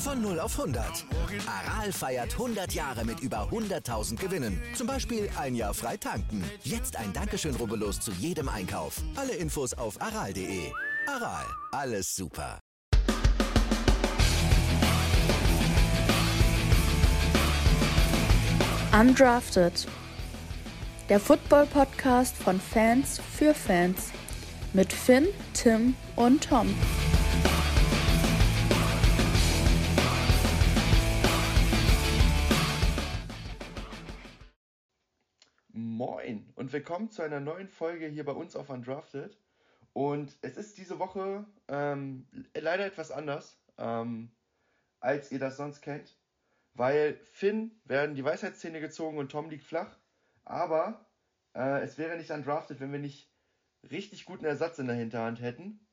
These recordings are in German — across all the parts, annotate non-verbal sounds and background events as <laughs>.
Von 0 auf 100. Aral feiert 100 Jahre mit über 100.000 Gewinnen. Zum Beispiel ein Jahr frei tanken. Jetzt ein Dankeschön, rubbellos zu jedem Einkauf. Alle Infos auf aral.de. Aral, alles super. Undrafted. Der Football-Podcast von Fans für Fans. Mit Finn, Tim und Tom. Moin und willkommen zu einer neuen Folge hier bei uns auf Undrafted. Und es ist diese Woche ähm, leider etwas anders, ähm, als ihr das sonst kennt, weil Finn werden die Weisheitszähne gezogen und Tom liegt flach. Aber äh, es wäre nicht Undrafted, wenn wir nicht richtig guten Ersatz in der Hinterhand hätten.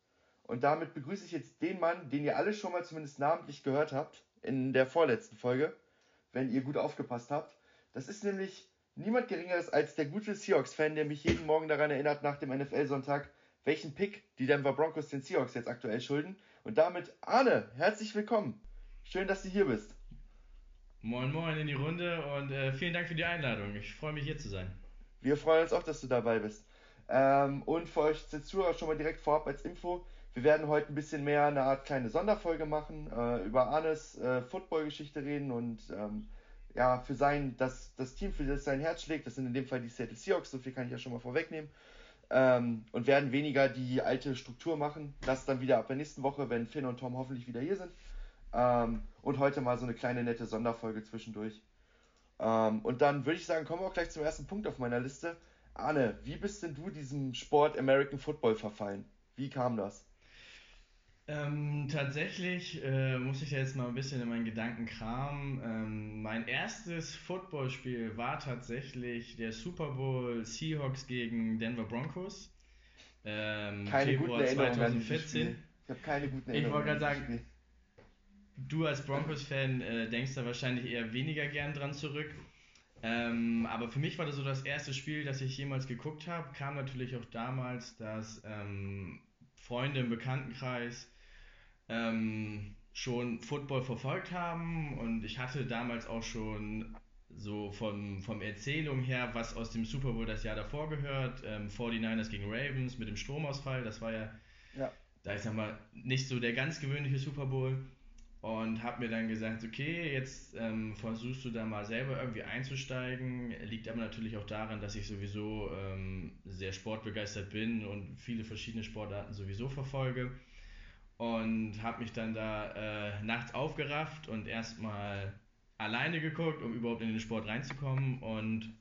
Und damit begrüße ich jetzt den Mann, den ihr alle schon mal zumindest namentlich gehört habt in der vorletzten Folge, wenn ihr gut aufgepasst habt. Das ist nämlich niemand geringeres als der gute Seahawks-Fan, der mich jeden Morgen daran erinnert, nach dem NFL-Sonntag, welchen Pick die Denver Broncos den Seahawks jetzt aktuell schulden. Und damit, Arne, herzlich willkommen. Schön, dass du hier bist. Moin, moin in die Runde und äh, vielen Dank für die Einladung. Ich freue mich hier zu sein. Wir freuen uns auch, dass du dabei bist. Ähm, und für euch Zuhörer schon mal direkt vorab als Info. Wir werden heute ein bisschen mehr eine Art kleine Sonderfolge machen, äh, über Arnes äh, Football-Geschichte reden und ähm, ja, für sein, das, das Team, für das sein Herz schlägt. Das sind in dem Fall die Seattle Seahawks, so viel kann ich ja schon mal vorwegnehmen. Ähm, und werden weniger die alte Struktur machen. Das dann wieder ab der nächsten Woche, wenn Finn und Tom hoffentlich wieder hier sind. Ähm, und heute mal so eine kleine nette Sonderfolge zwischendurch. Ähm, und dann würde ich sagen, kommen wir auch gleich zum ersten Punkt auf meiner Liste. Arne, wie bist denn du diesem Sport American Football verfallen? Wie kam das? Ähm, tatsächlich äh, muss ich jetzt mal ein bisschen in meinen Gedanken kramen. Ähm, mein erstes Footballspiel war tatsächlich der Super Bowl Seahawks gegen Denver Broncos. Ähm, keine Februar guten Erinnerungen 2014. Ich habe keine guten Ich Erinnerungen. wollte gerade sagen, du als Broncos-Fan äh, denkst da wahrscheinlich eher weniger gern dran zurück. Ähm, aber für mich war das so das erste Spiel, das ich jemals geguckt habe. Kam natürlich auch damals, dass ähm, Freunde im Bekanntenkreis ähm, schon Football verfolgt haben. Und ich hatte damals auch schon so vom, vom Erzählung her, was aus dem Super Bowl das Jahr davor gehört, ähm, 49ers gegen Ravens mit dem Stromausfall, das war ja, Ja. da ich sag mal, nicht so der ganz gewöhnliche Super Bowl. Und habe mir dann gesagt, okay, jetzt ähm, versuchst du da mal selber irgendwie einzusteigen, liegt aber natürlich auch daran, dass ich sowieso ähm, sehr sportbegeistert bin und viele verschiedene Sportarten sowieso verfolge und habe mich dann da äh, nachts aufgerafft und erstmal alleine geguckt, um überhaupt in den Sport reinzukommen. Und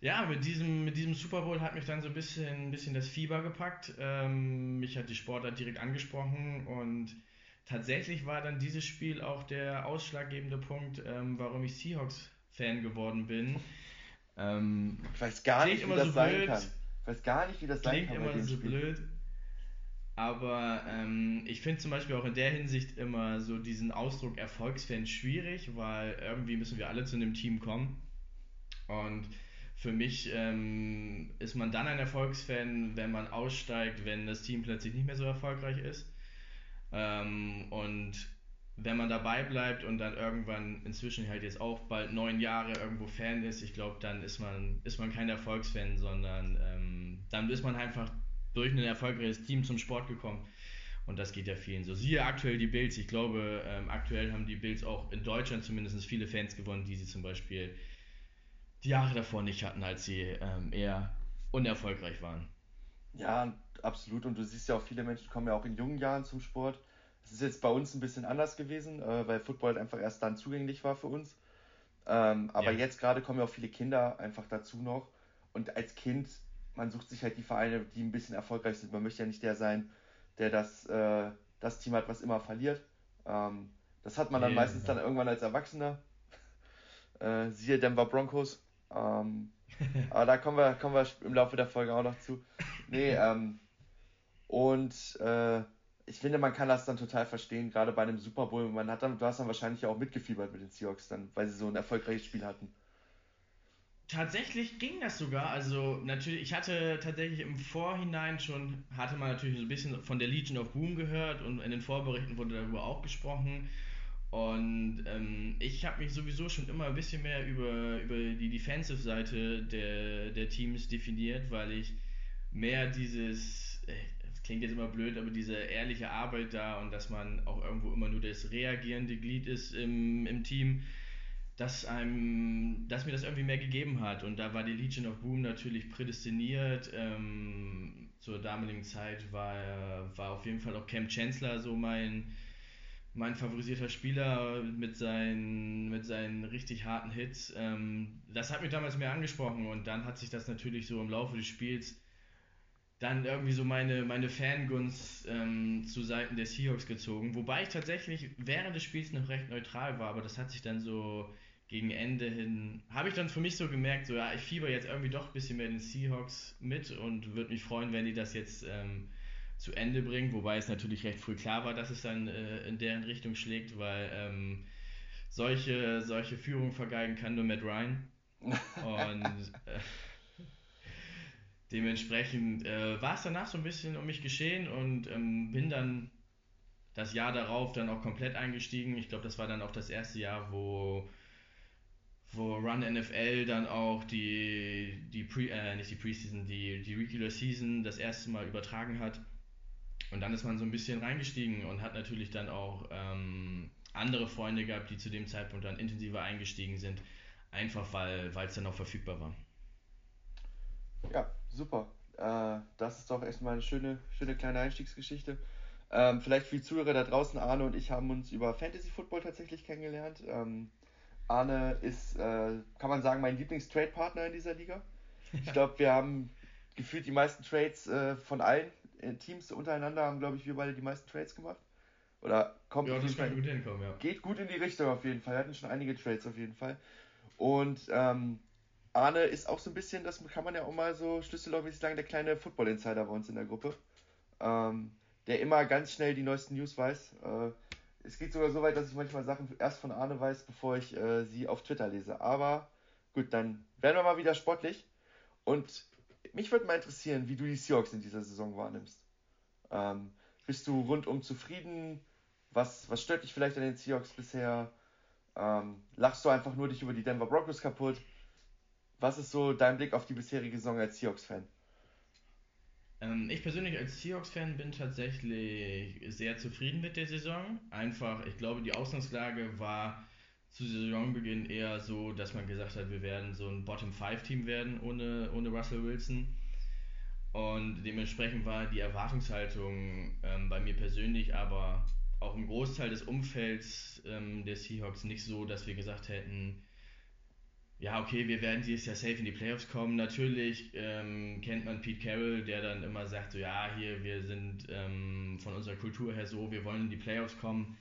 ja, mit diesem, mit diesem Super Bowl hat mich dann so ein bisschen, ein bisschen das Fieber gepackt. Ähm, mich hat die Sportart direkt angesprochen und tatsächlich war dann dieses Spiel auch der ausschlaggebende Punkt, ähm, warum ich Seahawks-Fan geworden bin. Ähm, Ich weiß gar Klingt nicht, wie das so sein blöd. kann. Ich weiß gar nicht, wie das sein Klingt kann bei immer so blöd. Aber ähm, ich finde zum Beispiel auch in der Hinsicht immer so diesen Ausdruck Erfolgsfan schwierig, weil irgendwie müssen wir alle zu einem Team kommen. Und für mich ähm, ist man dann ein Erfolgsfan, wenn man aussteigt, wenn das Team plötzlich nicht mehr so erfolgreich ist. Ähm, und wenn man dabei bleibt und dann irgendwann inzwischen halt jetzt auch bald neun Jahre irgendwo Fan ist, ich glaube, dann ist man, ist man kein Erfolgsfan, sondern ähm, dann ist man einfach durch ein erfolgreiches Team zum Sport gekommen. Und das geht ja vielen so. Siehe aktuell die Bills. Ich glaube, ähm, aktuell haben die Bills auch in Deutschland zumindest viele Fans gewonnen, die sie zum Beispiel die Jahre davor nicht hatten, als sie ähm, eher unerfolgreich waren. Ja, absolut. Und du siehst ja auch, viele Menschen kommen ja auch in jungen Jahren zum Sport. Das ist jetzt bei uns ein bisschen anders gewesen, äh, weil Football halt einfach erst dann zugänglich war für uns. Ähm, aber Ja. jetzt gerade kommen ja auch viele Kinder einfach dazu noch. Und als Kind, man sucht sich halt die Vereine, die ein bisschen erfolgreich sind. Man möchte ja nicht der sein, der das, äh, das Team hat, was immer verliert. Ähm, Das hat man dann yeah, meistens ja. dann irgendwann als Erwachsener. <laughs> Äh, siehe Denver Broncos. Ähm, <laughs> aber da kommen wir, kommen wir im Laufe der Folge auch noch zu. Nee, <laughs> ähm, und äh, ich finde, man kann das dann total verstehen, gerade bei einem Super Bowl. Man hat dann, du hast dann wahrscheinlich auch mitgefiebert mit den Seahawks, dann, weil sie so ein erfolgreiches Spiel hatten. Tatsächlich ging das sogar. Also natürlich, ich hatte tatsächlich im Vorhinein schon, hatte man natürlich so ein bisschen von der Legion of Boom gehört und in den Vorberichten wurde darüber auch gesprochen. Und ähm, ich habe mich sowieso schon immer ein bisschen mehr über, über die Defensive-Seite der, der Teams definiert, weil ich mehr dieses, äh, das klingt jetzt immer blöd, aber diese ehrliche Arbeit da und dass man auch irgendwo immer nur das reagierende Glied ist im, im Team dass einem, dass mir das irgendwie mehr gegeben hat. Und da war die Legion of Boom natürlich prädestiniert. Ähm, zur damaligen Zeit war, war auf jeden Fall auch Cam Chancellor so mein, mein favorisierter Spieler mit seinen, mit seinen richtig harten Hits. Ähm, das hat mich damals mehr angesprochen und dann hat sich das natürlich so im Laufe des Spiels dann irgendwie so meine, meine Fangunst ähm, zu Seiten der Seahawks gezogen. Wobei ich tatsächlich während des Spiels noch recht neutral war, aber das hat sich dann so gegen Ende hin, habe ich dann für mich so gemerkt, so ja, ich fieber jetzt irgendwie doch ein bisschen mehr den Seahawks mit und würde mich freuen, wenn die das jetzt ähm, zu Ende bringen. Wobei es natürlich recht früh klar war, dass es dann äh, in deren Richtung schlägt, weil ähm, solche, solche Führung vergeigen kann nur Matt Ryan. Und <laughs> äh, dementsprechend äh, war es danach so ein bisschen um mich geschehen und ähm, bin dann das Jahr darauf dann auch komplett eingestiegen. Ich glaube, das war dann auch das erste Jahr, wo, wo Run NFL dann auch die, die Pre, äh, nicht die Preseason, die, die Regular Season das erste Mal übertragen hat. Und dann ist man so ein bisschen reingestiegen und hat natürlich dann auch ähm, andere Freunde gehabt, die zu dem Zeitpunkt dann intensiver eingestiegen sind, einfach weil es dann auch verfügbar war. Ja, super. Äh, das ist doch erstmal eine schöne, schöne kleine Einstiegsgeschichte. Ähm, vielleicht für die Zuhörer da draußen, Arne und ich haben uns über Fantasy Football tatsächlich kennengelernt. Ähm, Arne ist, äh, kann man sagen, mein Lieblings-Trade-Partner in dieser Liga. Ich glaube, wir haben gefühlt die meisten Trades äh, von allen äh, Teams untereinander, haben, glaube ich, wir beide die meisten Trades gemacht. Oder kommt ja, das kann gut hinkommen, ja. Geht gut in die Richtung auf jeden Fall. Wir hatten schon einige Trades auf jeden Fall. Und ähm, Arne ist auch so ein bisschen, das kann man ja auch mal so schlüsselmäßig sagen, der kleine Football-Insider bei uns in der Gruppe. Ähm, der immer ganz schnell die neuesten News weiß. Äh, es geht sogar so weit, dass ich manchmal Sachen erst von Arne weiß, bevor ich äh, sie auf Twitter lese. Aber gut, dann werden wir mal wieder sportlich. Und mich würde mal interessieren, wie du die Seahawks in dieser Saison wahrnimmst. Ähm, bist du rundum zufrieden? Was, was stört dich vielleicht an den Seahawks bisher? Ähm, lachst du einfach nur dich über die Denver Broncos kaputt? Was ist so dein Blick auf die bisherige Saison als Seahawks-Fan? Ähm, ich persönlich als Seahawks-Fan bin tatsächlich sehr zufrieden mit der Saison. Einfach, ich glaube, die Ausgangslage war zu Saisonbeginn eher so, dass man gesagt hat, wir werden so ein Bottom-5-Team werden ohne, ohne Russell Wilson. Und dementsprechend war die Erwartungshaltung ähm, bei mir persönlich, aber auch im Großteil des Umfelds ähm, der Seahawks nicht so, dass wir gesagt hätten, ja, okay, wir werden dieses Jahr safe in die Playoffs kommen. Natürlich ähm, kennt man Pete Carroll, der dann immer sagt, so ja, hier, wir sind ähm, von unserer Kultur her so, wir wollen in die Playoffs kommen.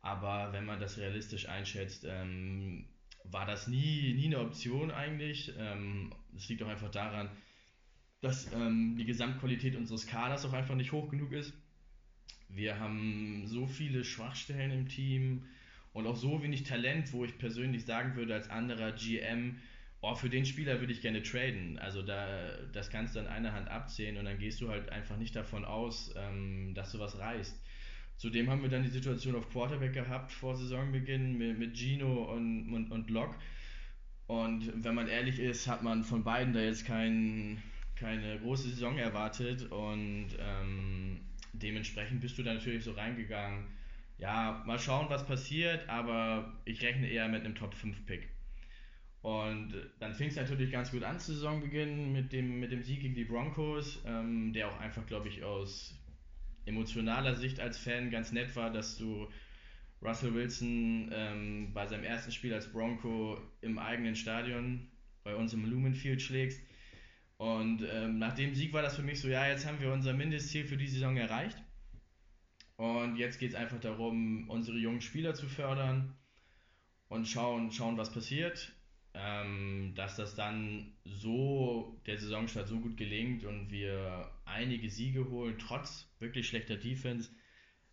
Aber wenn man das realistisch einschätzt, ähm, war das nie, nie eine Option eigentlich. Ähm, das liegt auch einfach daran, dass ähm, die Gesamtqualität unseres Kaders auch einfach nicht hoch genug ist. Wir haben so viele Schwachstellen im Team und auch so wenig Talent, wo ich persönlich sagen würde, als anderer GM, oh, für den Spieler würde ich gerne traden. Also da, das kannst du an einer Hand abzählen und dann gehst du halt einfach nicht davon aus, ähm, dass du was reißt. Zudem haben wir dann die Situation auf Quarterback gehabt vor Saisonbeginn mit, mit Gino und, und, und Locke. Und wenn man ehrlich ist, hat man von beiden da jetzt kein, keine große Saison erwartet und ähm, dementsprechend bist du da natürlich so reingegangen ja, mal schauen, was passiert, aber ich rechne eher mit einem Top 5 Pick. Und dann fing es natürlich ganz gut an zu Saisonbeginn mit dem, mit dem Sieg gegen die Broncos, ähm, der auch einfach, glaube ich, aus emotionaler Sicht als Fan ganz nett war, dass du Russell Wilson ähm, bei seinem ersten Spiel als Bronco im eigenen Stadion bei uns im Lumenfield schlägst. Und ähm, nach dem Sieg war das für mich so, ja, jetzt haben wir unser Mindestziel für die Saison erreicht. Und jetzt geht es einfach darum, unsere jungen Spieler zu fördern und schauen, schauen was passiert. Ähm, dass das dann so, der Saisonstart so gut gelingt und wir einige Siege holen, trotz wirklich schlechter Defense,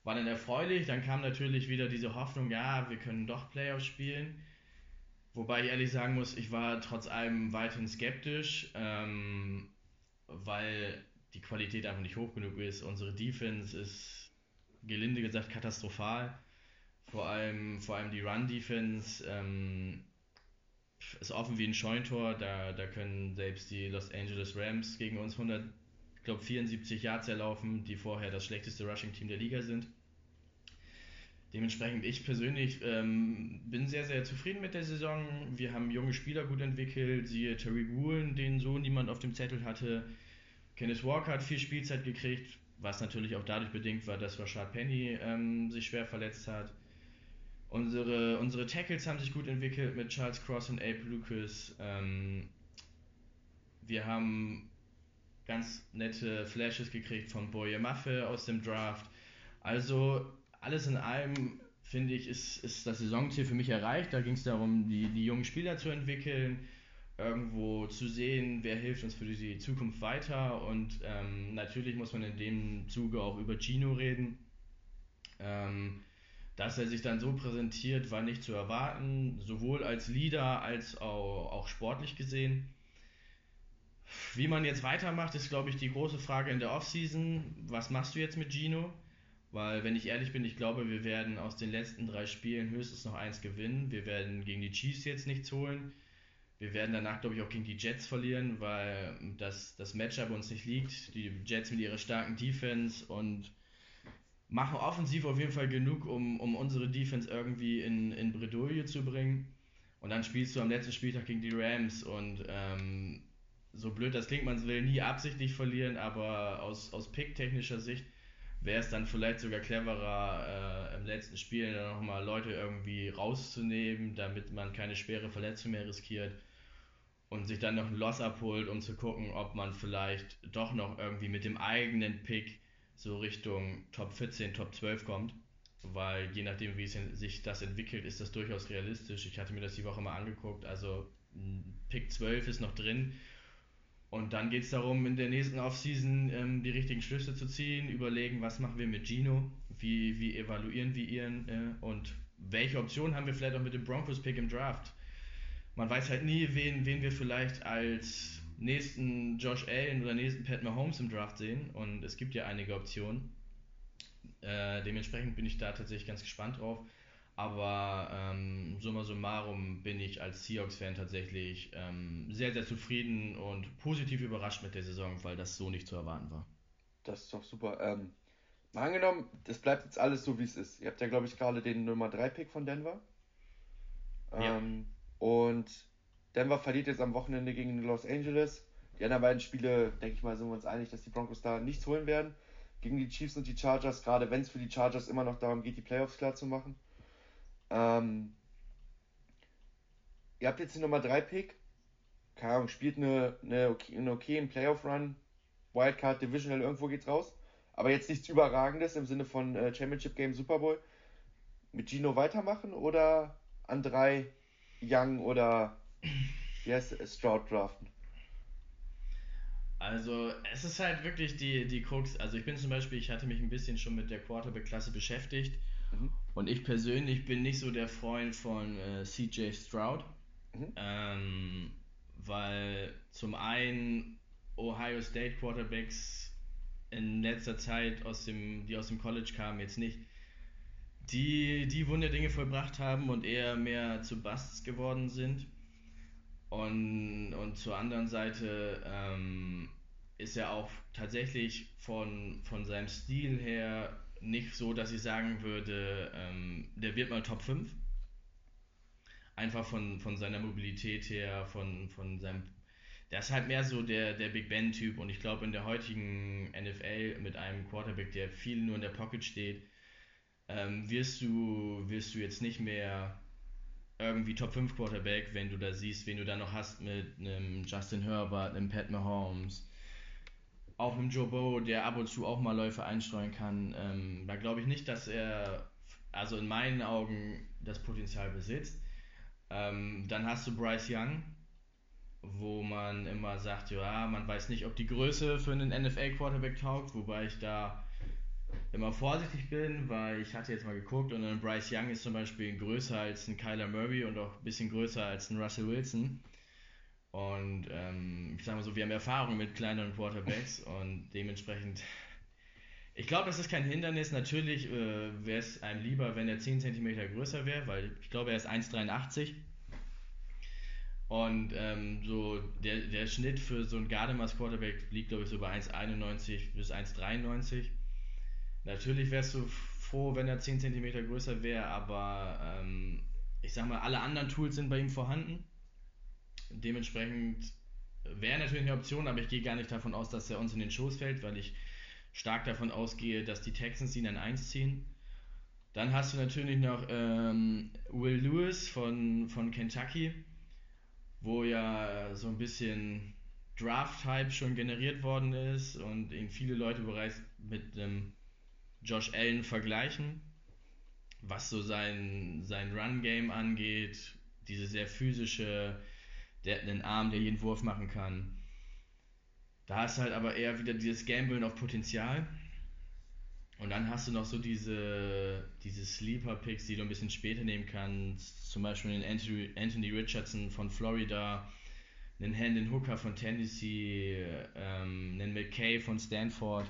war dann erfreulich. Dann kam natürlich wieder diese Hoffnung, ja, wir können doch Playoffs spielen. Wobei ich ehrlich sagen muss, ich war trotz allem weiterhin skeptisch, ähm, weil die Qualität einfach nicht hoch genug ist. Unsere Defense ist gelinde gesagt katastrophal. Vor allem, vor allem die Run-Defense ähm, ist offen wie ein Scheuntor. Da, da können selbst die Los Angeles Rams gegen uns 100, ich glaube 74 Yards erlaufen, die vorher das schlechteste Rushing-Team der Liga sind. Dementsprechend, ich persönlich ähm, bin sehr, sehr zufrieden mit der Saison. Wir haben junge Spieler gut entwickelt, siehe Terry Woolen, den so niemand auf dem Zettel hatte. Kenneth Walker hat viel Spielzeit gekriegt, was natürlich auch dadurch bedingt war, dass Rashad Penny ähm, sich schwer verletzt hat. Unsere, unsere Tackles haben sich gut entwickelt mit Charles Cross und Abe Lucas. Ähm, wir haben ganz nette Flashes gekriegt von Boye Maffe aus dem Draft. Also alles in allem finde ich, ist, ist das Saisonziel für mich erreicht. Da ging es darum, die, die jungen Spieler zu entwickeln, irgendwo zu sehen, wer hilft uns für die Zukunft weiter. Und ähm, natürlich muss man in dem Zuge auch über Gino reden. Ähm, dass er sich dann so präsentiert, war nicht zu erwarten, sowohl als Leader als auch, auch sportlich gesehen. Wie man jetzt weitermacht, ist, glaube ich, die große Frage in der Offseason. Was machst du jetzt mit Gino? Weil, wenn ich ehrlich bin, ich glaube, wir werden aus den letzten drei Spielen höchstens noch eins gewinnen. Wir werden gegen die Chiefs jetzt nichts holen. Wir werden danach, glaube ich, auch gegen die Jets verlieren, weil das, das Matchup uns nicht liegt. Die Jets mit ihrer starken Defense und machen offensiv auf jeden Fall genug, um, um unsere Defense irgendwie in, in Bredouille zu bringen. Und dann spielst du am letzten Spieltag gegen die Rams und ähm, so blöd das klingt, man will nie absichtlich verlieren, aber aus, aus Pick-technischer Sicht wäre es dann vielleicht sogar cleverer, äh, im letzten Spiel dann nochmal Leute irgendwie rauszunehmen, damit man keine schwere Verletzung mehr riskiert und sich dann noch ein Loss abholt, um zu gucken, ob man vielleicht doch noch irgendwie mit dem eigenen Pick so Richtung Top 14, Top 12 kommt. Weil je nachdem, wie sich das entwickelt, ist das durchaus realistisch. Ich hatte mir das die Woche mal angeguckt. Also Pick 12 ist noch drin und dann geht es darum, in der nächsten Offseason ähm, die richtigen Schlüsse zu ziehen, überlegen, was machen wir mit Gino, wie, wie evaluieren wir ihn äh, und welche Optionen haben wir vielleicht auch mit dem Broncos-Pick im Draft. Man weiß halt nie, wen, wen wir vielleicht als nächsten Josh Allen oder nächsten Pat Mahomes im Draft sehen und es gibt ja einige Optionen. Äh, dementsprechend bin ich da tatsächlich ganz gespannt drauf. Aber ähm, summa summarum bin ich als Seahawks-Fan tatsächlich ähm, sehr, sehr zufrieden und positiv überrascht mit der Saison, weil das so nicht zu erwarten war. Das ist doch super. Ähm, mal angenommen, das bleibt jetzt alles so, wie es ist. Ihr habt ja, glaube ich, gerade den Nummer 3-Pick von Denver. Ja. Und Denver verliert jetzt am Wochenende gegen Los Angeles. Die anderen beiden Spiele, denke ich mal, sind wir uns einig, dass die Broncos da nichts holen werden. Gegen die Chiefs und die Chargers, gerade wenn es für die Chargers immer noch darum geht, die Playoffs klar zu machen. Ähm, ihr habt jetzt die Nummer 3 Pick. Keine Ahnung, spielt eine, eine, okay, eine okayen Playoff-Run. Wildcard Divisional, irgendwo geht's raus. Aber jetzt nichts Überragendes im Sinne von äh, Championship Game Super Bowl. Mit Gino weitermachen oder an drei Young oder wie heißt es, Stroud draften? Also, es ist halt wirklich die, die Krux. Also, ich bin zum Beispiel, ich hatte mich ein bisschen schon mit der Quarterback-Klasse beschäftigt. Mhm. Und ich persönlich bin nicht so der Freund von äh, CJ Stroud, mhm. ähm, weil zum einen Ohio State Quarterbacks in letzter Zeit, aus dem, die aus dem College kamen, jetzt nicht die, die Wunderdinge vollbracht haben und eher mehr zu Busts geworden sind. Und, und zur anderen Seite ähm, ist er auch tatsächlich von, von seinem Stil her nicht so, dass ich sagen würde, ähm, der wird mal Top 5. Einfach von, von seiner Mobilität her, von, von seinem. Der ist halt mehr so der, der Big Ben-Typ und ich glaube, in der heutigen NFL mit einem Quarterback, der viel nur in der Pocket steht, ähm, wirst, du, wirst du jetzt nicht mehr irgendwie Top 5 Quarterback, wenn du da siehst, wen du da noch hast mit einem Justin Herbert, einem Pat Mahomes, auch einem Joe Bow, der ab und zu auch mal Läufe einstreuen kann, ähm, da glaube ich nicht, dass er, also in meinen Augen, das Potenzial besitzt. Ähm, dann hast du Bryce Young, wo man immer sagt, ja, man weiß nicht, ob die Größe für einen NFL-Quarterback taugt, wobei ich da immer vorsichtig bin, weil ich hatte jetzt mal geguckt und ein Bryce Young ist zum Beispiel größer als ein Kyler Murray und auch ein bisschen größer als ein Russell Wilson. Und ähm, ich sage mal so, wir haben Erfahrung mit kleineren Quarterbacks <laughs> und dementsprechend, ich glaube, das ist kein Hindernis. Natürlich äh, wäre es einem lieber, wenn er 10 cm größer wäre, weil ich glaube, er ist 1,83. Und ähm, so der, der Schnitt für so ein Gardemaß Quarterback liegt, glaube ich, so bei 1,91 bis 1,93. Natürlich wärst du froh, wenn er 10 cm größer wäre, aber ähm, ich sag mal, alle anderen Tools sind bei ihm vorhanden. Dementsprechend wäre natürlich eine Option, aber ich gehe gar nicht davon aus, dass er uns in den Schoß fällt, weil ich stark davon ausgehe, dass die Texans ihn an 1 ziehen. Dann hast du natürlich noch ähm, Will Lewis von, von Kentucky, wo ja so ein bisschen Draft-Hype schon generiert worden ist und ihn viele Leute bereits mit einem Josh Allen vergleichen, was so sein, sein Run-Game angeht, diese sehr physische, der einen Arm, der jeden Wurf machen kann. Da ist halt aber eher wieder dieses Gambeln auf Potenzial. Und dann hast du noch so diese, diese Sleeper-Picks, die du ein bisschen später nehmen kannst. Zum Beispiel den Anthony, Anthony Richardson von Florida, einen Hendon Hooker von Tennessee, ähm, einen McKay von Stanford.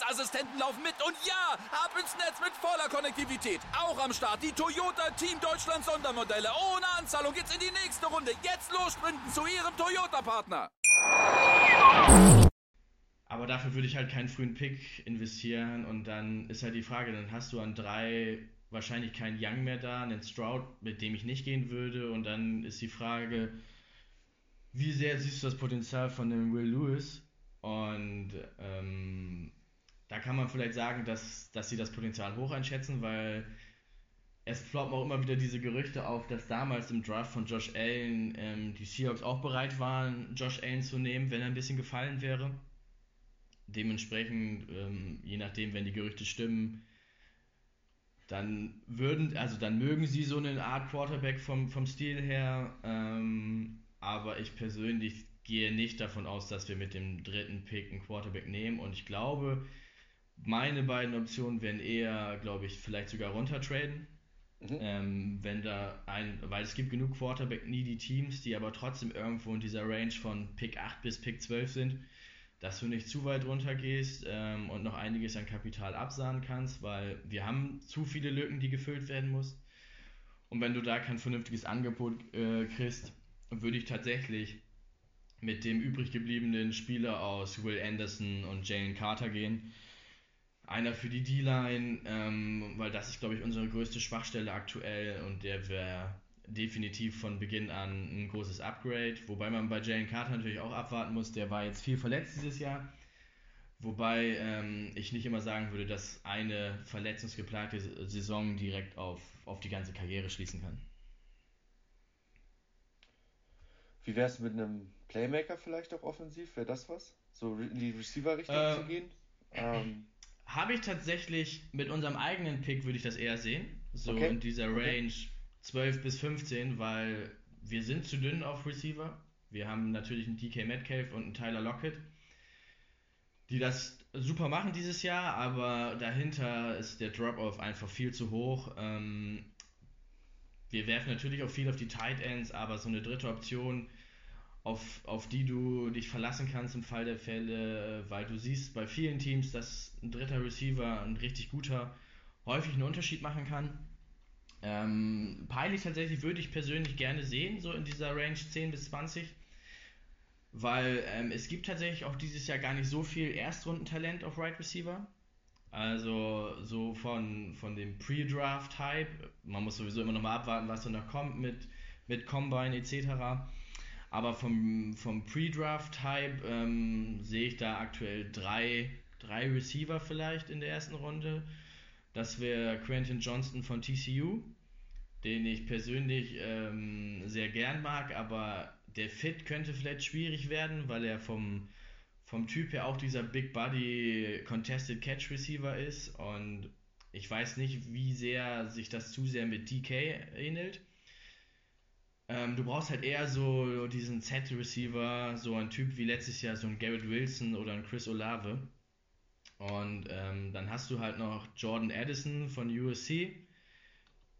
Sicherheitsassistenten laufen mit. Und ja, ab ins Netz mit voller Konnektivität. Auch am Start die Toyota Team Deutschland Sondermodelle. Ohne Anzahlung geht's in die nächste Runde. Jetzt los sprinten zu Ihrem Toyota-Partner. Aber dafür würde ich halt keinen frühen Pick investieren. Und dann ist halt die Frage, dann hast du an drei wahrscheinlich kein Young mehr da, einen Stroud, mit dem ich nicht gehen würde. Und dann ist die Frage, wie sehr siehst du das Potenzial von dem Will Lewis? Und ähm, da kann man vielleicht sagen, dass, dass sie das Potenzial hoch einschätzen, weil es ploppen auch immer wieder diese Gerüchte auf, dass damals im Draft von Josh Allen ähm, die Seahawks auch bereit waren, Josh Allen zu nehmen, wenn er ein bisschen gefallen wäre. Dementsprechend, ähm, je nachdem, wenn die Gerüchte stimmen, dann würden, also dann mögen sie so eine Art Quarterback vom, vom Stil her, ähm, aber ich persönlich gehe nicht davon aus, dass wir mit dem dritten Pick einen Quarterback nehmen und ich glaube, meine beiden Optionen wären eher, glaube ich, vielleicht sogar runtertraden. Mhm. Ähm, wenn da ein, weil es gibt genug Quarterback-needy Teams, die aber trotzdem irgendwo in dieser Range von Pick 8 bis Pick 12 sind dass du nicht zu weit runter gehst ähm, und noch einiges an Kapital absahen kannst, weil wir haben zu viele Lücken, die gefüllt werden muss. Und wenn du da kein vernünftiges Angebot äh, kriegst, würde ich tatsächlich mit dem übrig gebliebenen Spieler aus Will Anderson und Jalen Carter gehen. Einer für die D-Line, ähm, weil das ist, glaube ich, unsere größte Schwachstelle aktuell und der wäre definitiv von Beginn an ein großes Upgrade, wobei man bei Jalen Carter natürlich auch abwarten muss, der war jetzt viel verletzt dieses Jahr. Wobei ähm, ich nicht immer sagen würde, dass eine verletzungsgeplagte Saison direkt auf, auf die ganze Karriere schließen kann. Wie wäre es mit einem Playmaker vielleicht auch offensiv? Wäre das was? So in die Receiver-Richtung äh, zu gehen? Ähm. Habe ich tatsächlich mit unserem eigenen Pick, würde ich das eher sehen. So okay. in dieser Range okay. 12 bis 15, weil wir sind zu dünn auf Receiver. Wir haben natürlich einen DK Metcalf und einen Tyler Lockett, die das super machen dieses Jahr, aber dahinter ist der Drop-Off einfach viel zu hoch. Ähm, wir werfen natürlich auch viel auf die Tight Ends, aber so eine dritte Option, auf, auf die du dich verlassen kannst im Fall der Fälle, weil du siehst bei vielen Teams, dass ein dritter Receiver, ein richtig guter, häufig einen Unterschied machen kann. Ähm, Peilich tatsächlich würde ich persönlich gerne sehen, so in dieser Range 10 bis 20. weil ähm, es gibt tatsächlich auch dieses Jahr gar nicht so viel Erstrundentalent auf Right Receiver. Also so von, von dem Pre-Draft-Hype. Man muss sowieso immer noch mal abwarten, was dann noch kommt mit, mit Combine etc. Aber vom, vom Pre-Draft-Hype ähm, sehe ich da aktuell drei, drei Receiver vielleicht in der ersten Runde. Das wäre Quentin Johnston von TCU, den ich persönlich ähm, sehr gern mag, aber der Fit könnte vielleicht schwierig werden, weil er vom, vom Typ her auch dieser Big Body Contested Catch Receiver ist und ich weiß nicht, wie sehr sich das zu sehr mit DK ähnelt. Ähm, du brauchst halt eher so diesen Z-Receiver, so ein Typ wie letztes Jahr so ein Garrett Wilson oder ein Chris Olave. Und ähm, dann hast du halt noch Jordan Addison von USC,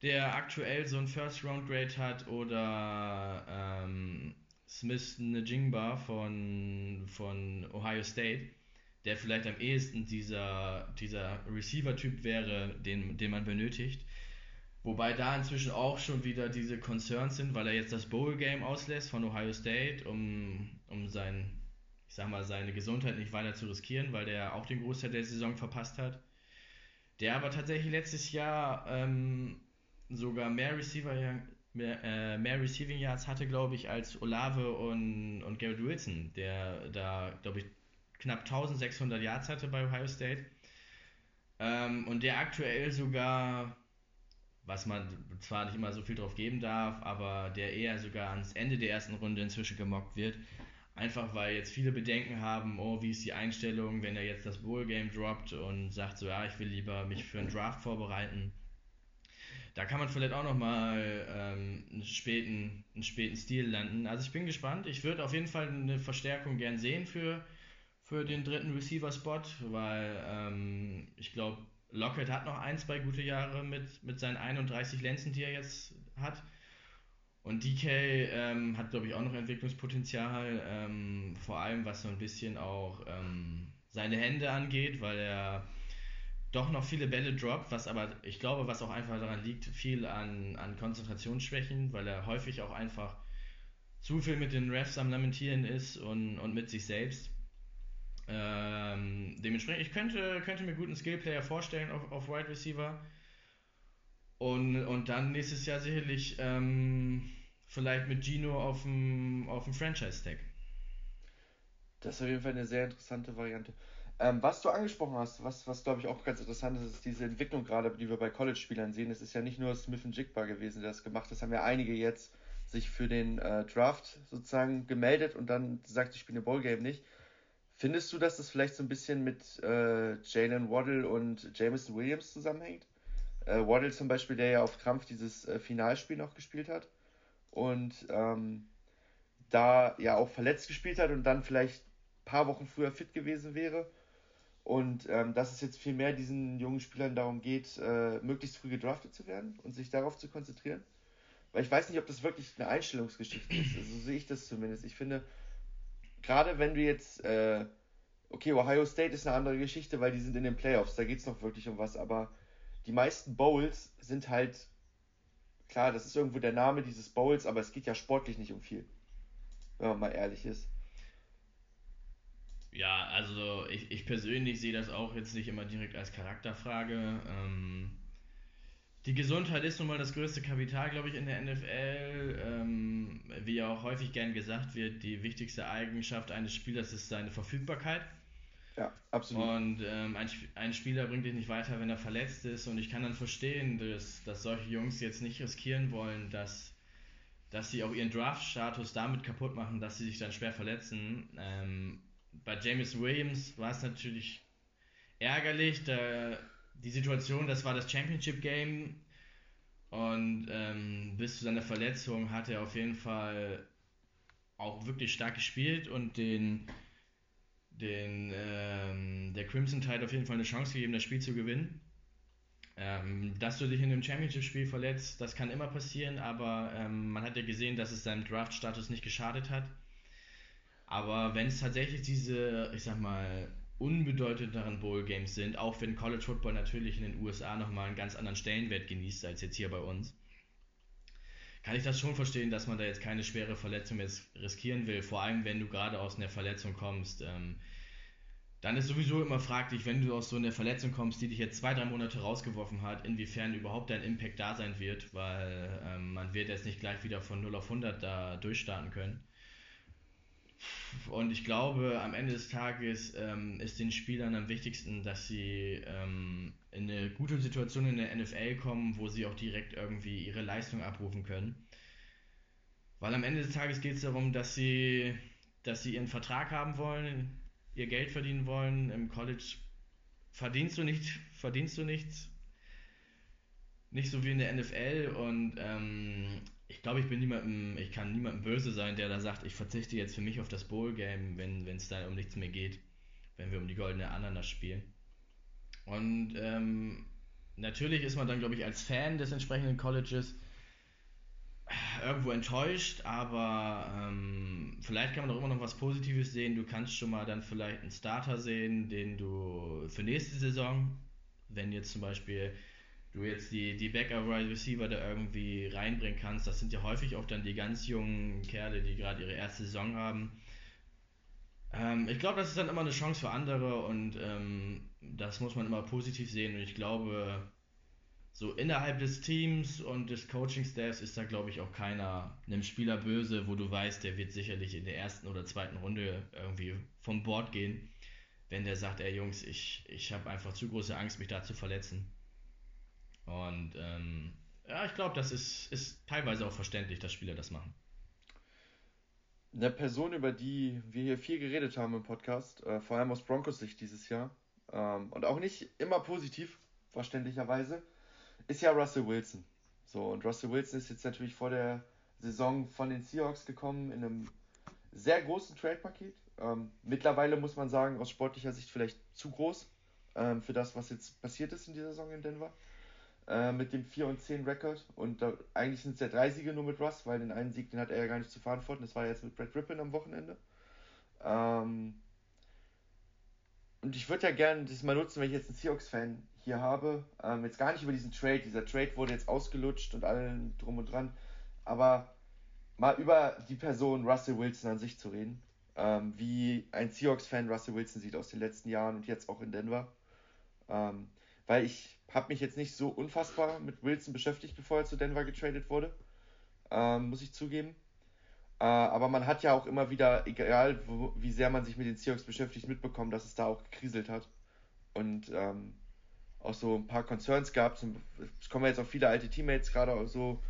der aktuell so ein First-Round-Grade hat, oder ähm, Smith Njingba von, von Ohio State, der vielleicht am ehesten dieser, dieser Receiver-Typ wäre, den, den man benötigt. Wobei da inzwischen auch schon wieder diese Concerns sind, weil er jetzt das Bowl-Game auslässt von Ohio State, um, um sein, ich sag mal, seine Gesundheit nicht weiter zu riskieren, weil der auch den Großteil der Saison verpasst hat. Der aber tatsächlich letztes Jahr ähm, sogar mehr Receiver mehr, äh, mehr Receiving Yards hatte, glaube ich, als Olave und, und Garrett Wilson, der da, glaube ich, knapp 1600 Yards hatte bei Ohio State. Ähm, und der aktuell sogar, was man zwar nicht immer so viel drauf geben darf, aber der eher sogar ans Ende der ersten Runde inzwischen gemockt wird. Einfach weil jetzt viele Bedenken haben, oh, wie ist die Einstellung, wenn er jetzt das Bowl Game droppt und sagt so, ja, ich will lieber mich für einen Draft vorbereiten da kann man vielleicht auch nochmal ähm, einen, späten, einen späten Stil landen. Also ich bin gespannt. Ich würde auf jeden Fall eine Verstärkung gern sehen für, für den dritten Receiver-Spot, weil ähm, ich glaube, Lockett hat noch ein, zwei gute Jahre mit, mit seinen 31 Lenzen, die er jetzt hat. Und DK ähm, hat, glaube ich, auch noch Entwicklungspotenzial, ähm, vor allem was so ein bisschen auch ähm, seine Hände angeht, weil er doch noch viele Bälle droppt, was aber, ich glaube, was auch einfach daran liegt, viel an, an Konzentrationsschwächen, weil er häufig auch einfach zu viel mit den Refs am Lamentieren ist und, und mit sich selbst. Ähm, dementsprechend, ich könnte, könnte mir guten Skillplayer vorstellen auf, auf Wide Receiver. Und, und dann nächstes Jahr sicherlich ähm, vielleicht mit Gino auf dem, auf dem Franchise-Tag. Das ist auf jeden Fall eine sehr interessante Variante. Ähm, was du angesprochen hast, was, was glaube ich auch ganz interessant ist, ist diese Entwicklung gerade, die wir bei College-Spielern sehen. Es ist ja nicht nur Smith und Jigba gewesen, der das gemacht hat. Das haben ja einige jetzt sich für den äh, Draft sozusagen gemeldet und dann gesagt, ich spiele eine Ballgame nicht. Findest du, dass das vielleicht so ein bisschen mit äh, Jalen Waddle und Jameson Williams zusammenhängt? Äh, Waddle zum Beispiel, der ja auf Krampf dieses äh, Finalspiel noch gespielt hat und ähm, da ja auch verletzt gespielt hat und dann vielleicht ein paar Wochen früher fit gewesen wäre und ähm, dass es jetzt viel mehr diesen jungen Spielern darum geht, äh, möglichst früh gedraftet zu werden und sich darauf zu konzentrieren. Weil ich weiß nicht, ob das wirklich eine Einstellungsgeschichte ist. Also, so sehe ich das zumindest. Ich finde, gerade wenn du jetzt, äh, okay, Ohio State ist eine andere Geschichte, weil die sind in den Playoffs, da geht es noch wirklich um was, aber die meisten Bowls sind halt, klar, das ist irgendwo der Name dieses Bowls, aber es geht ja sportlich nicht um viel. Wenn man mal ehrlich ist. Ja, also ich, ich persönlich sehe das auch jetzt nicht immer direkt als Charakterfrage. Ähm, die Gesundheit ist nun mal das größte Kapital, glaube ich, in der NFL. Ähm, wie auch häufig gern gesagt wird, die wichtigste Eigenschaft eines Spielers ist seine Verfügbarkeit. Ja, absolut. Und ähm, ein, ein Spieler bringt dich nicht weiter, wenn er verletzt ist. Und ich kann dann verstehen, dass, dass solche Jungs jetzt nicht riskieren wollen, dass, dass sie auch ihren Draft-Status damit kaputt machen, dass sie sich dann schwer verletzen. Ähm, bei James Williams war es natürlich ärgerlich. Da, die Situation, das war das Championship Game. Und ähm, bis zu seiner Verletzung hat er auf jeden Fall auch wirklich stark gespielt und den, den ähm, der Crimson Tide auf jeden Fall eine Chance gegeben, das Spiel zu gewinnen. Ähm, dass du dich in einem Championship-Spiel verletzt, das kann immer passieren, aber ähm, man hat ja gesehen, dass es seinem Draft-Status nicht geschadet hat. Aber wenn es tatsächlich diese, ich sag mal, unbedeutenderen Bowl-Games sind, auch wenn College Football natürlich in den USA nochmal einen ganz anderen Stellenwert genießt als jetzt hier bei uns, kann ich das schon verstehen, dass man da jetzt keine schwere Verletzung jetzt riskieren will. Vor allem, wenn du gerade aus einer Verletzung kommst. Ähm, dann ist sowieso immer fraglich, wenn du aus so einer Verletzung kommst, die dich jetzt zwei, drei Monate rausgeworfen hat, inwiefern überhaupt dein Impact da sein wird, weil ähm, man wird jetzt nicht gleich wieder von 0 auf 100 da durchstarten können. Und ich glaube, am Ende des Tages ähm, ist den Spielern am wichtigsten, dass sie ähm, in eine gute Situation in der NFL kommen, wo sie auch direkt irgendwie ihre Leistung abrufen können. Weil am Ende des Tages geht es darum, dass sie, dass sie ihren Vertrag haben wollen, ihr Geld verdienen wollen. Im College verdienst du nicht, verdienst du nichts. Nicht so wie in der NFL und ähm, ich glaube, ich bin niemandem, ich kann niemandem böse sein, der da sagt, ich verzichte jetzt für mich auf das Bowl-Game, wenn es da um nichts mehr geht, wenn wir um die goldene Ananas spielen. Und ähm, natürlich ist man dann, glaube ich, als Fan des entsprechenden Colleges irgendwo enttäuscht, aber ähm, vielleicht kann man auch immer noch was Positives sehen. Du kannst schon mal dann vielleicht einen Starter sehen, den du für nächste Saison, wenn jetzt zum Beispiel du jetzt die, die Backup Wide Receiver da irgendwie reinbringen kannst, das sind ja häufig auch dann die ganz jungen Kerle, die gerade ihre erste Saison haben. Ähm, ich glaube, das ist dann immer eine Chance für andere und ähm, das muss man immer positiv sehen und ich glaube, so innerhalb des Teams und des Coaching-Staffs ist da, glaube ich, auch keiner einem Spieler böse, wo du weißt, der wird sicherlich in der ersten oder zweiten Runde irgendwie vom Board gehen, wenn der sagt, ey Jungs, ich, ich habe einfach zu große Angst, mich da zu verletzen. Und ähm, ja, ich glaube, das ist, ist teilweise auch verständlich, dass Spieler das machen. Eine Person, über die wir hier viel geredet haben im Podcast, äh, vor allem aus Broncos Sicht dieses Jahr, ähm, und auch nicht immer positiv, verständlicherweise, ist ja Russell Wilson. So, und Russell Wilson ist jetzt natürlich vor der Saison von den Seahawks gekommen in einem sehr großen Trade-Paket. Ähm, mittlerweile muss man sagen, aus sportlicher Sicht vielleicht zu groß ähm, für das, was jetzt passiert ist in dieser Saison in Denver. Äh, mit dem 4 und 10 Rekord. Und da, eigentlich sind es ja drei Siege nur mit Russ, weil den einen Sieg, den hat er ja gar nicht zu verantworten. Das war jetzt mit Brad Rippin am Wochenende. Ähm, und ich würde ja gerne das mal nutzen, wenn ich jetzt einen Seahawks-Fan hier habe. Ähm, jetzt gar nicht über diesen Trade. Dieser Trade wurde jetzt ausgelutscht und allen drum und dran. Aber mal über die Person Russell Wilson an sich zu reden. Ähm, wie ein Seahawks-Fan Russell Wilson sieht aus den letzten Jahren und jetzt auch in Denver. Ähm, weil ich habe mich jetzt nicht so unfassbar mit Wilson beschäftigt, bevor er zu Denver getradet wurde. Ähm, muss ich zugeben. Äh, aber man hat ja auch immer wieder, egal wo, wie sehr man sich mit den Seahawks beschäftigt, mitbekommen, dass es da auch gekriselt hat. Und ähm, auch so ein paar Concerns gab. Es kommen jetzt auch viele alte Teammates gerade so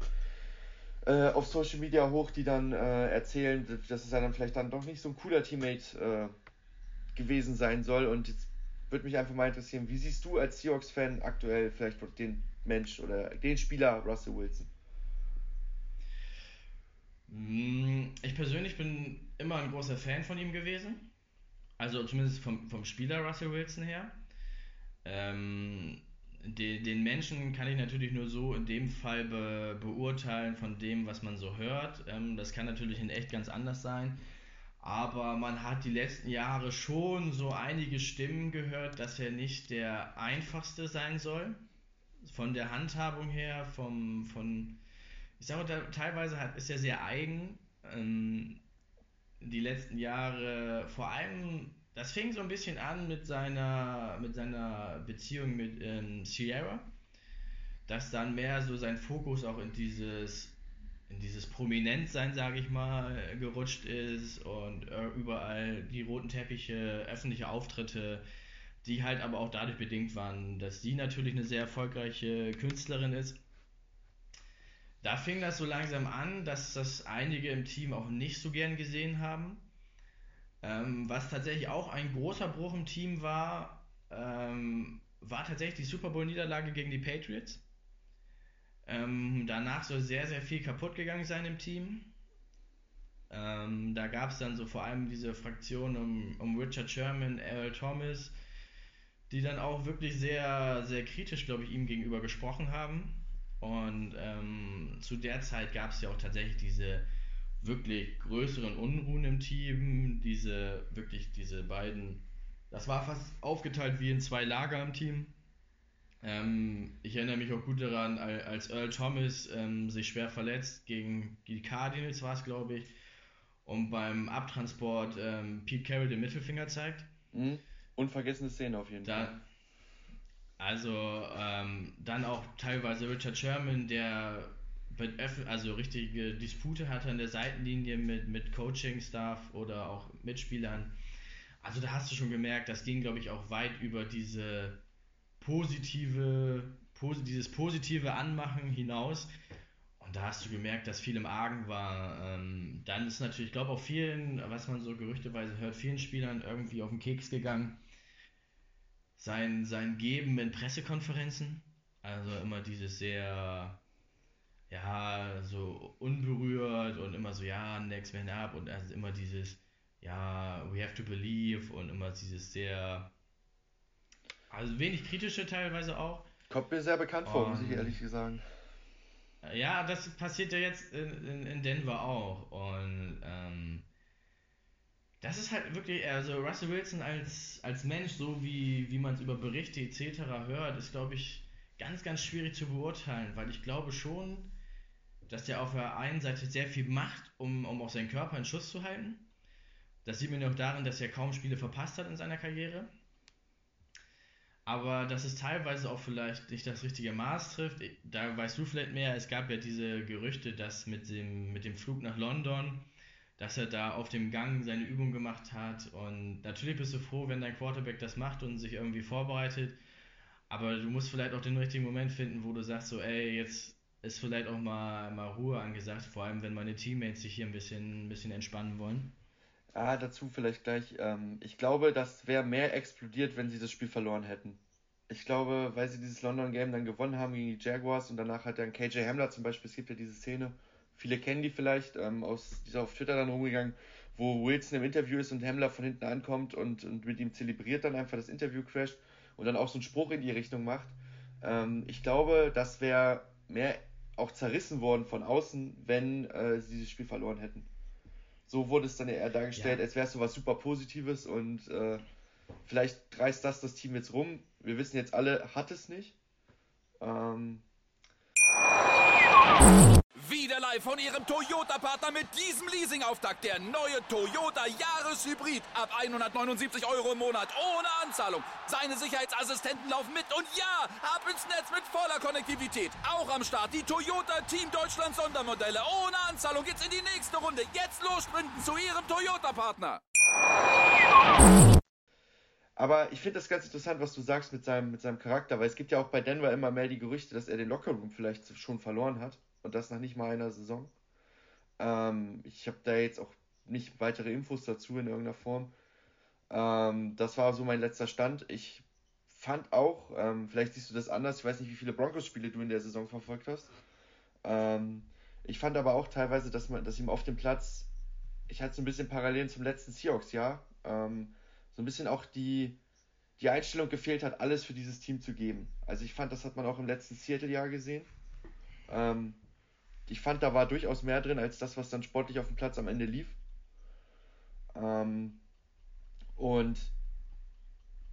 äh, auf Social Media hoch, die dann äh, erzählen, dass es dann vielleicht dann doch nicht so ein cooler Teammate äh, gewesen sein soll. Und jetzt würde mich einfach mal interessieren, wie siehst du als Seahawks-Fan aktuell vielleicht den Mensch oder den Spieler Russell Wilson? Mm, ich persönlich bin immer ein großer Fan von ihm gewesen. Also zumindest vom, vom Spieler Russell Wilson her. Ähm, den, den Menschen kann ich natürlich nur so in dem Fall be, beurteilen von dem, was man so hört. Ähm, das kann natürlich in echt ganz anders sein. Aber man hat die letzten Jahre schon so einige Stimmen gehört, dass er nicht der einfachste sein soll. Von der Handhabung her, vom, von, ich sage mal, teilweise hat, ist er sehr eigen. Ähm, die letzten Jahre, vor allem das fing so ein bisschen an mit seiner, mit seiner Beziehung mit ähm, Sierra, dass dann mehr so sein Fokus auch in dieses, in dieses Prominentsein, sage ich mal, gerutscht ist und äh, überall die roten Teppiche, öffentliche Auftritte, die halt aber auch dadurch bedingt waren, dass sie natürlich eine sehr erfolgreiche Künstlerin ist. Da fing das so langsam an, dass das einige im Team auch nicht so gern gesehen haben ähm, was tatsächlich auch ein großer Bruch im Team war, ähm, war tatsächlich die Super Bowl-Niederlage gegen die Patriots. Ähm, danach soll sehr, sehr viel kaputt gegangen sein im Team. Ähm, da gab es dann so vor allem diese Fraktion um, um Richard Sherman, Earl Thomas, die dann auch wirklich sehr, sehr kritisch, glaube ich, ihm gegenüber gesprochen haben. Und ähm, zu der Zeit gab es ja auch tatsächlich diese wirklich größeren Unruhen im Team, diese wirklich diese beiden, das war fast aufgeteilt wie in zwei Lager im Team. Ähm, ich erinnere mich auch gut daran, als Earl Thomas ähm, sich schwer verletzt gegen die Cardinals war es, glaube ich, und beim Abtransport ähm, Pete Carroll den Mittelfinger zeigt. Mhm. Unvergessene Szene auf jeden da, Fall. Also ähm, dann auch teilweise Richard Sherman, der also richtige Dispute hatte an der Seitenlinie mit, mit Coaching-Staff oder auch Mitspielern. Also da hast du schon gemerkt, das ging, glaube ich, auch weit über diese positive, posi dieses positive Anmachen hinaus. Und da hast du gemerkt, dass viel im Argen war. Ähm, dann ist natürlich, ich glaube, auch vielen, was man so gerüchteweise hört, vielen Spielern irgendwie auf den Keks gegangen. Sein, sein Geben in Pressekonferenzen. Also immer dieses sehr, ja, so unberührt und immer so, ja, next man up und also immer dieses, ja, we have to believe und immer dieses sehr, also wenig kritische teilweise auch. Kommt mir sehr bekannt vor, muss ich ehrlich sagen. Ja, das passiert ja jetzt in, in, in Denver auch. Und ähm, das ist halt wirklich, also Russell Wilson als, als Mensch, so wie, wie man es über Berichte etc. hört, ist, glaube ich, ganz, ganz schwierig zu beurteilen, weil ich glaube schon, dass der auf der einen Seite sehr viel macht, um, um auch seinen Körper in Schuss zu halten. Das sieht man ja auch darin, dass er kaum Spiele verpasst hat in seiner Karriere aber dass es teilweise auch vielleicht nicht das richtige Maß trifft. Da weißt du vielleicht mehr. Es gab ja diese Gerüchte, dass mit dem, mit dem Flug nach London, dass er da auf dem Gang seine Übung gemacht hat. Und natürlich bist du froh, wenn dein Quarterback das macht und sich irgendwie vorbereitet. Aber du musst vielleicht auch den richtigen Moment finden, wo du sagst, so, ey, jetzt ist vielleicht auch mal, mal Ruhe angesagt, vor allem wenn meine Teammates sich hier ein bisschen, ein bisschen entspannen wollen. Ah, dazu vielleicht gleich. Ähm, ich glaube, das wäre mehr explodiert, wenn sie das Spiel verloren hätten. Ich glaube, weil sie dieses London-Game dann gewonnen haben gegen die Jaguars und danach hat dann KJ Hamler zum Beispiel, es gibt ja diese Szene, viele kennen die vielleicht, ähm, aus, die ist auf Twitter dann rumgegangen, wo Wilson im Interview ist und Hamler von hinten ankommt und, und mit ihm zelebriert dann einfach das Interview crasht und dann auch so einen Spruch in die Richtung macht. Ähm, ich glaube, das wäre mehr auch zerrissen worden von außen, wenn äh, sie dieses Spiel verloren hätten so wurde es dann eher dargestellt, ja. als wäre es so was super Positives und äh, vielleicht reißt das das Team jetzt rum. Wir wissen jetzt alle, hat es nicht. Ähm, wieder live von Ihrem Toyota-Partner mit diesem Leasing-Auftakt. Der neue Toyota Jahreshybrid. Ab 179 Euro im Monat. Ohne Anzahlung. Seine Sicherheitsassistenten laufen mit. Und ja, ab ins Netz mit voller Konnektivität. Auch am Start die Toyota Team Deutschland Sondermodelle. Ohne Anzahlung geht's in die nächste Runde. Jetzt los sprinten zu Ihrem Toyota-Partner. Aber ich finde das ganz interessant, was du sagst mit seinem, mit seinem Charakter, weil es gibt ja auch bei Denver immer mehr die Gerüchte, dass er den Lockerroom vielleicht schon verloren hat und das nach nicht mal einer Saison. Ähm, ich habe da jetzt auch nicht weitere Infos dazu in irgendeiner Form. Ähm, das war so mein letzter Stand. Ich fand auch, ähm, vielleicht siehst du das anders, ich weiß nicht, wie viele Broncos-Spiele du in der Saison verfolgt hast. Ähm, ich fand aber auch teilweise, dass man, dass ihm auf dem Platz, ich hatte so ein bisschen Parallelen zum letzten Seahawks-Jahr, ähm, so ein bisschen auch die, die Einstellung gefehlt hat, alles für dieses Team zu geben. Also ich fand, das hat man auch im letzten Seattle-Jahr gesehen. Ähm, ich fand, da war durchaus mehr drin als das, was dann sportlich auf dem Platz am Ende lief. Ähm, und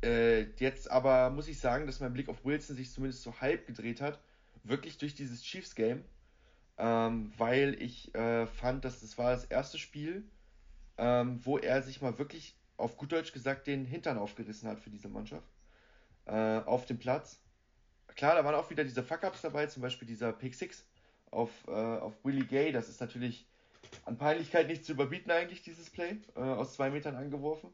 äh, jetzt aber muss ich sagen, dass mein Blick auf Wilson sich zumindest so halb gedreht hat. Wirklich durch dieses Chiefs-Game. Ähm, weil ich äh, fand, dass das war das erste Spiel, ähm, wo er sich mal wirklich, auf gut Deutsch gesagt, den Hintern aufgerissen hat für diese Mannschaft. Äh, auf dem Platz. Klar, da waren auch wieder diese Fuck-Ups dabei, zum Beispiel dieser Pick 6 auf, äh, auf Willie Gay. Das ist natürlich an Peinlichkeit nicht zu überbieten eigentlich, dieses Play. Äh, aus zwei Metern angeworfen.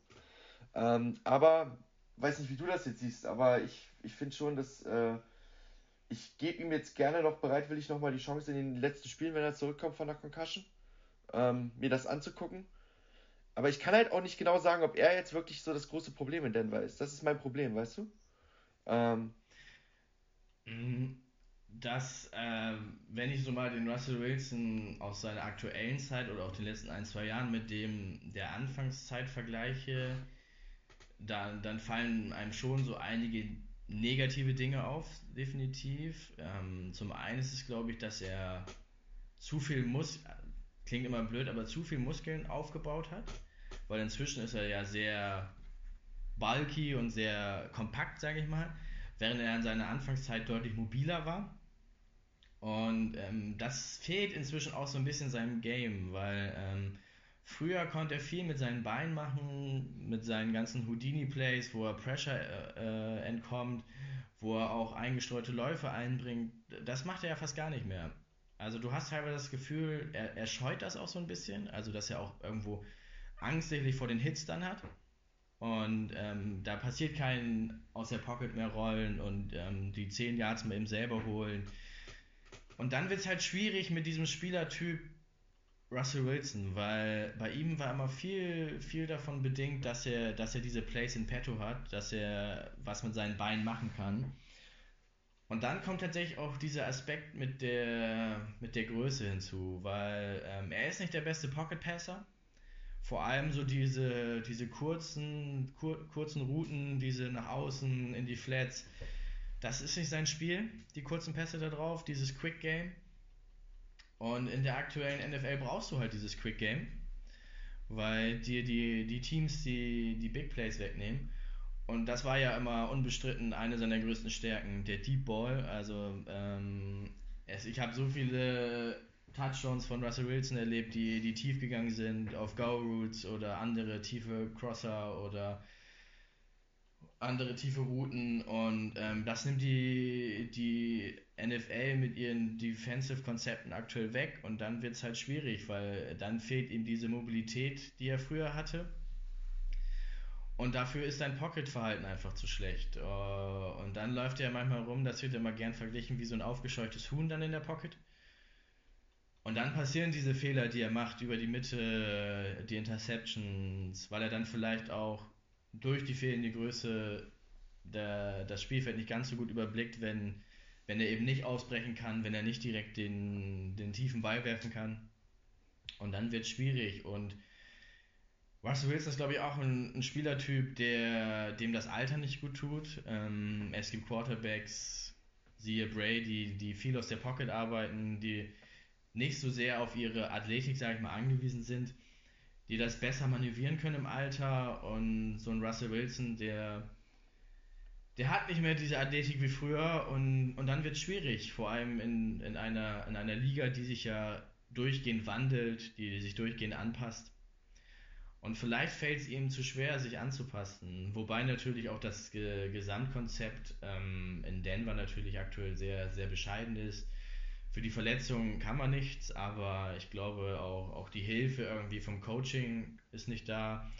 Ähm, aber, weiß nicht, wie du das jetzt siehst, aber ich, ich finde schon, dass äh, ich gebe ihm jetzt gerne noch bereitwillig nochmal die Chance in den letzten Spielen, wenn er zurückkommt von der Concussion, ähm, mir das anzugucken. Aber ich kann halt auch nicht genau sagen, ob er jetzt wirklich so das große Problem in Denver ist. Das ist mein Problem, weißt du? Ähm, mhm dass, äh, wenn ich so mal den Russell Wilson aus seiner aktuellen Zeit oder auch den letzten ein, zwei Jahren mit dem der Anfangszeit vergleiche, dann, dann fallen einem schon so einige negative Dinge auf, definitiv. Ähm, zum einen ist es, glaube ich, dass er zu viel Mus klingt immer blöd, aber zu viel Muskeln aufgebaut hat, weil inzwischen ist er ja sehr bulky und sehr kompakt, sage ich mal während er in seiner Anfangszeit deutlich mobiler war. Und ähm, das fehlt inzwischen auch so ein bisschen seinem Game, weil ähm, früher konnte er viel mit seinen Beinen machen, mit seinen ganzen Houdini-Plays, wo er Pressure äh, äh entkommt, wo er auch eingestreute Läufe einbringt. Das macht er ja fast gar nicht mehr. Also du hast teilweise das Gefühl, er, er scheut das auch so ein bisschen, also dass er auch irgendwo Angst vor den Hits dann hat. Und ähm, da passiert kein aus der Pocket mehr rollen und ähm, die 10 Yards mal eben selber holen. Und dann wird es halt schwierig mit diesem Spielertyp Russell Wilson, weil bei ihm war immer viel, viel davon bedingt, dass er, dass er diese Plays in petto hat, dass er was mit seinen Beinen machen kann. Und dann kommt tatsächlich auch dieser Aspekt mit der, mit der Größe hinzu, weil ähm, er ist nicht der beste Pocket Passer. Vor allem so diese, diese kurzen, kur, kurzen Routen, diese nach außen in die Flats, das ist nicht sein Spiel, die kurzen Pässe da drauf, dieses Quick Game. Und in der aktuellen NFL brauchst du halt dieses Quick Game, weil dir die, die Teams die, die Big Plays wegnehmen. Und das war ja immer unbestritten eine seiner größten Stärken, der Deep Ball. Also ähm, es, ich habe so viele Touchdowns von Russell Wilson erlebt, die, die tief gegangen sind auf Go Routes oder andere tiefe Crosser oder andere tiefe Routen und ähm, das nimmt die, die NFL mit ihren Defensive-Konzepten aktuell weg und dann wird es halt schwierig, weil dann fehlt ihm diese Mobilität, die er früher hatte. Und dafür ist sein Pocket-Verhalten einfach zu schlecht. Uh, und dann läuft er manchmal rum, das wird immer gern verglichen wie so ein aufgescheuchtes Huhn dann in der Pocket. Und dann passieren diese Fehler, die er macht über die Mitte, die Interceptions, weil er dann vielleicht auch durch die fehlende Größe der, das Spielfeld nicht ganz so gut überblickt, wenn, wenn er eben nicht ausbrechen kann, wenn er nicht direkt den, den tiefen Ball werfen kann. Und dann wird es schwierig. Und Russell Wilson ist, glaube ich, auch ein, ein, Spielertyp, der, dem das Alter nicht gut tut. Ähm, es gibt Quarterbacks, siehe Brady, die viel aus der Pocket arbeiten, die nicht so sehr auf ihre Athletik, sage ich mal, angewiesen sind die das besser manövrieren können im Alter und so ein Russell Wilson, der der hat nicht mehr diese Athletik wie früher und, und dann wird es schwierig, vor allem in, in, einer, in einer Liga, die sich ja durchgehend wandelt, die sich durchgehend anpasst. Und vielleicht fällt es ihm zu schwer, sich anzupassen. Wobei natürlich auch das Ge Gesamtkonzept ähm, in Denver natürlich aktuell sehr, sehr bescheiden ist. Für die Verletzungen kann man nichts, aber ich glaube auch, auch die Hilfe irgendwie vom Coaching ist nicht da.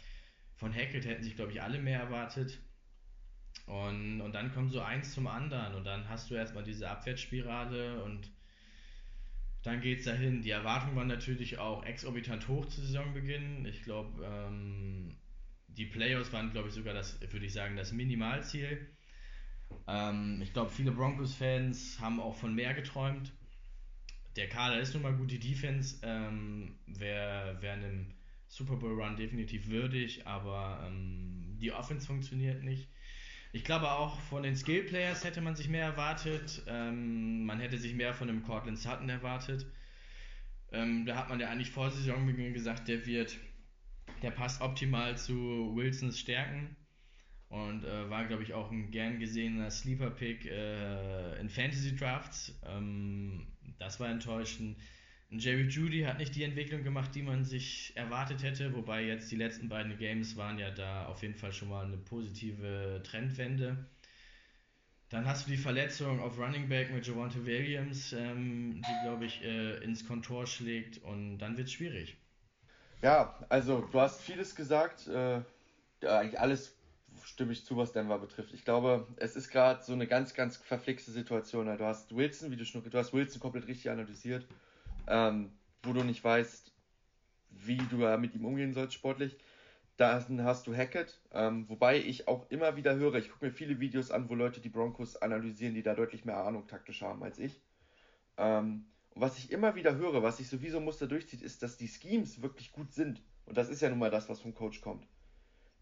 Von Hackett hätten sich, glaube ich, alle mehr erwartet. Und, und dann kommt so eins zum anderen und dann hast du erstmal diese Abwärtsspirale und dann geht es dahin. Die Erwartungen waren natürlich auch exorbitant hoch zu Saisonbeginn. Ich glaube, ähm, die Playoffs waren, glaube ich, sogar das, würde ich sagen, das Minimalziel. Ähm, ich glaube, viele Broncos-Fans haben auch von mehr geträumt der Kader ist nun mal gut, die Defense ähm, wäre wär einem Super Bowl Run definitiv würdig, aber ähm, die Offense funktioniert nicht. Ich glaube auch von den Skill Players hätte man sich mehr erwartet. Ähm, man hätte sich mehr von dem Cortland Sutton erwartet. Ähm, da hat man ja eigentlich vor Saisonbeginn gesagt, der wird, der passt optimal zu Wilsons Stärken und äh, war, glaube ich, auch ein gern gesehener Sleeper-Pick äh, in Fantasy-Drafts. Ähm, das war enttäuschend. Jerry Judy hat nicht die Entwicklung gemacht, die man sich erwartet hätte, wobei jetzt die letzten beiden Games waren ja da auf jeden Fall schon mal eine positive Trendwende. Dann hast du die Verletzung auf Running Back mit Javante Williams, ähm, die, glaube ich, äh, ins Kontor schlägt und dann wird es schwierig. Ja, also du hast vieles gesagt, äh, eigentlich alles stimme ich zu, was Denver betrifft. Ich glaube, es ist gerade so eine ganz, ganz verflixte Situation. Du hast Wilson, wie du schon, du hast Wilson komplett richtig analysiert, ähm, wo du nicht weißt, wie du mit ihm umgehen sollst sportlich. Dann hast du Hackett, ähm, wobei ich auch immer wieder höre, ich gucke mir viele Videos an, wo Leute die Broncos analysieren, die da deutlich mehr Ahnung taktisch haben als ich. Ähm, und was ich immer wieder höre, was sich sowieso Muster durchzieht, ist, dass die Schemes wirklich gut sind. Und das ist ja nun mal das, was vom Coach kommt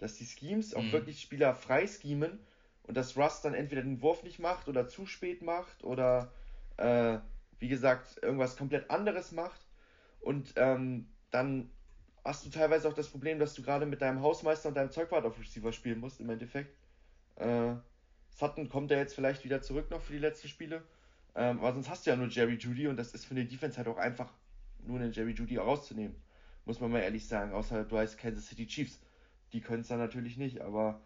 dass die Schemes auch mhm. wirklich Spieler frei schemen und dass Rust dann entweder den Wurf nicht macht oder zu spät macht oder äh, wie gesagt irgendwas komplett anderes macht und ähm, dann hast du teilweise auch das Problem, dass du gerade mit deinem Hausmeister und deinem Zeugwart auf Receiver spielen musst im Endeffekt. Äh, Sutton kommt ja jetzt vielleicht wieder zurück noch für die letzten Spiele. Ähm, aber sonst hast du ja nur Jerry Judy und das ist für eine Defense halt auch einfach, nur einen Jerry Judy rauszunehmen. Muss man mal ehrlich sagen. Außer du heißt Kansas City Chiefs. Die können es dann natürlich nicht, aber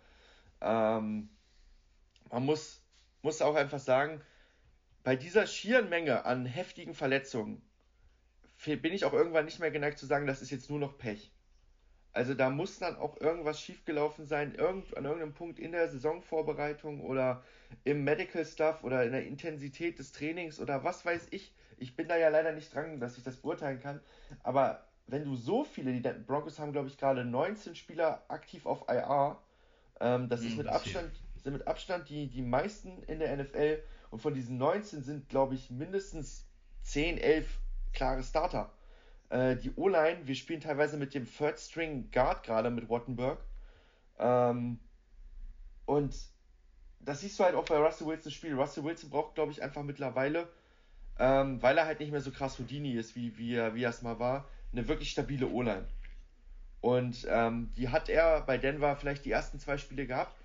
ähm, man muss, muss auch einfach sagen, bei dieser schieren Menge an heftigen Verletzungen bin ich auch irgendwann nicht mehr geneigt zu sagen, das ist jetzt nur noch Pech. Also da muss dann auch irgendwas schiefgelaufen sein, irgend, an irgendeinem Punkt in der Saisonvorbereitung oder im Medical Stuff oder in der Intensität des Trainings oder was weiß ich. Ich bin da ja leider nicht dran, dass ich das beurteilen kann. Aber wenn du so viele, die Broncos haben, glaube ich, gerade 19 Spieler aktiv auf IR, ähm, das hm, ist mit Abstand, sind mit Abstand die, die meisten in der NFL und von diesen 19 sind, glaube ich, mindestens 10, 11 klare Starter. Äh, die O-Line, wir spielen teilweise mit dem Third String Guard gerade mit Wattenberg. Ähm, und das siehst du halt auch bei Russell Wilson Spiel. Russell Wilson braucht, glaube ich, einfach mittlerweile, ähm, weil er halt nicht mehr so krass Houdini ist, wie, wie, er, wie er es mal war, eine wirklich stabile O-Line. Und ähm, die hat er bei Denver vielleicht die ersten zwei Spiele gehabt.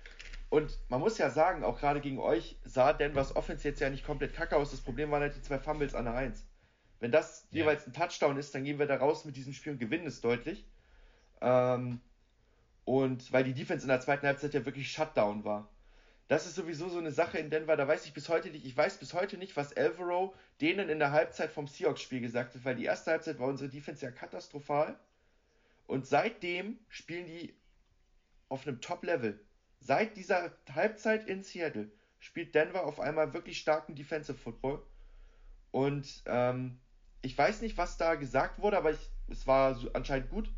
Und man muss ja sagen, auch gerade gegen euch sah Denvers Offense jetzt ja nicht komplett kacke aus. Das Problem waren halt die zwei Fumbles an der 1. Wenn das ja. jeweils ein Touchdown ist, dann gehen wir da raus mit diesem Spiel und gewinnen es deutlich. Ähm, und weil die Defense in der zweiten Halbzeit ja wirklich Shutdown war. Das ist sowieso so eine Sache in Denver, da weiß ich bis heute nicht, ich weiß bis heute nicht, was Alvaro denen in der Halbzeit vom Seahawks-Spiel gesagt hat, weil die erste Halbzeit war unsere Defense ja katastrophal. Und seitdem spielen die auf einem Top-Level. Seit dieser Halbzeit in Seattle spielt Denver auf einmal wirklich starken Defensive Football. Und ähm, ich weiß nicht, was da gesagt wurde, aber ich, es war anscheinend gut.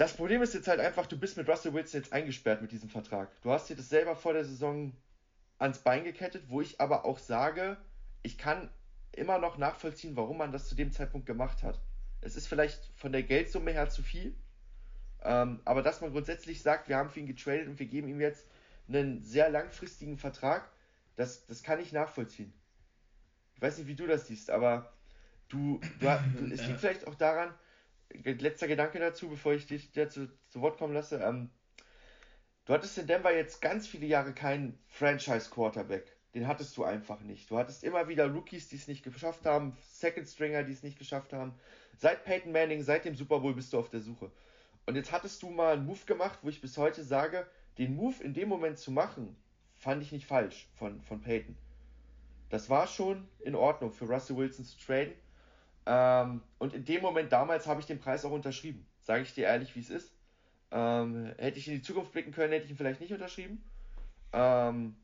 Das Problem ist jetzt halt einfach, du bist mit Russell Wilson jetzt eingesperrt mit diesem Vertrag. Du hast dir das selber vor der Saison ans Bein gekettet, wo ich aber auch sage, ich kann immer noch nachvollziehen, warum man das zu dem Zeitpunkt gemacht hat. Es ist vielleicht von der Geldsumme her zu viel, ähm, aber dass man grundsätzlich sagt, wir haben für ihn getradet und wir geben ihm jetzt einen sehr langfristigen Vertrag, das, das kann ich nachvollziehen. Ich weiß nicht, wie du das siehst, aber du, du, du <clears throat> es liegt vielleicht auch daran, letzter Gedanke dazu, bevor ich dich zu, zu Wort kommen lasse. Ähm, du hattest in Denver jetzt ganz viele Jahre keinen Franchise-Quarterback. Den hattest du einfach nicht. Du hattest immer wieder Rookies, die es nicht geschafft haben, Second Stringer, die es nicht geschafft haben. Seit Peyton Manning, seit dem Super Bowl bist du auf der Suche. Und jetzt hattest du mal einen Move gemacht, wo ich bis heute sage, den Move in dem Moment zu machen, fand ich nicht falsch von, von Peyton. Das war schon in Ordnung für Russell Wilson zu traden. Ähm, und in dem Moment damals habe ich den Preis auch unterschrieben. Sage ich dir ehrlich, wie es ist. Ähm, hätte ich in die Zukunft blicken können, hätte ich ihn vielleicht nicht unterschrieben. Ähm,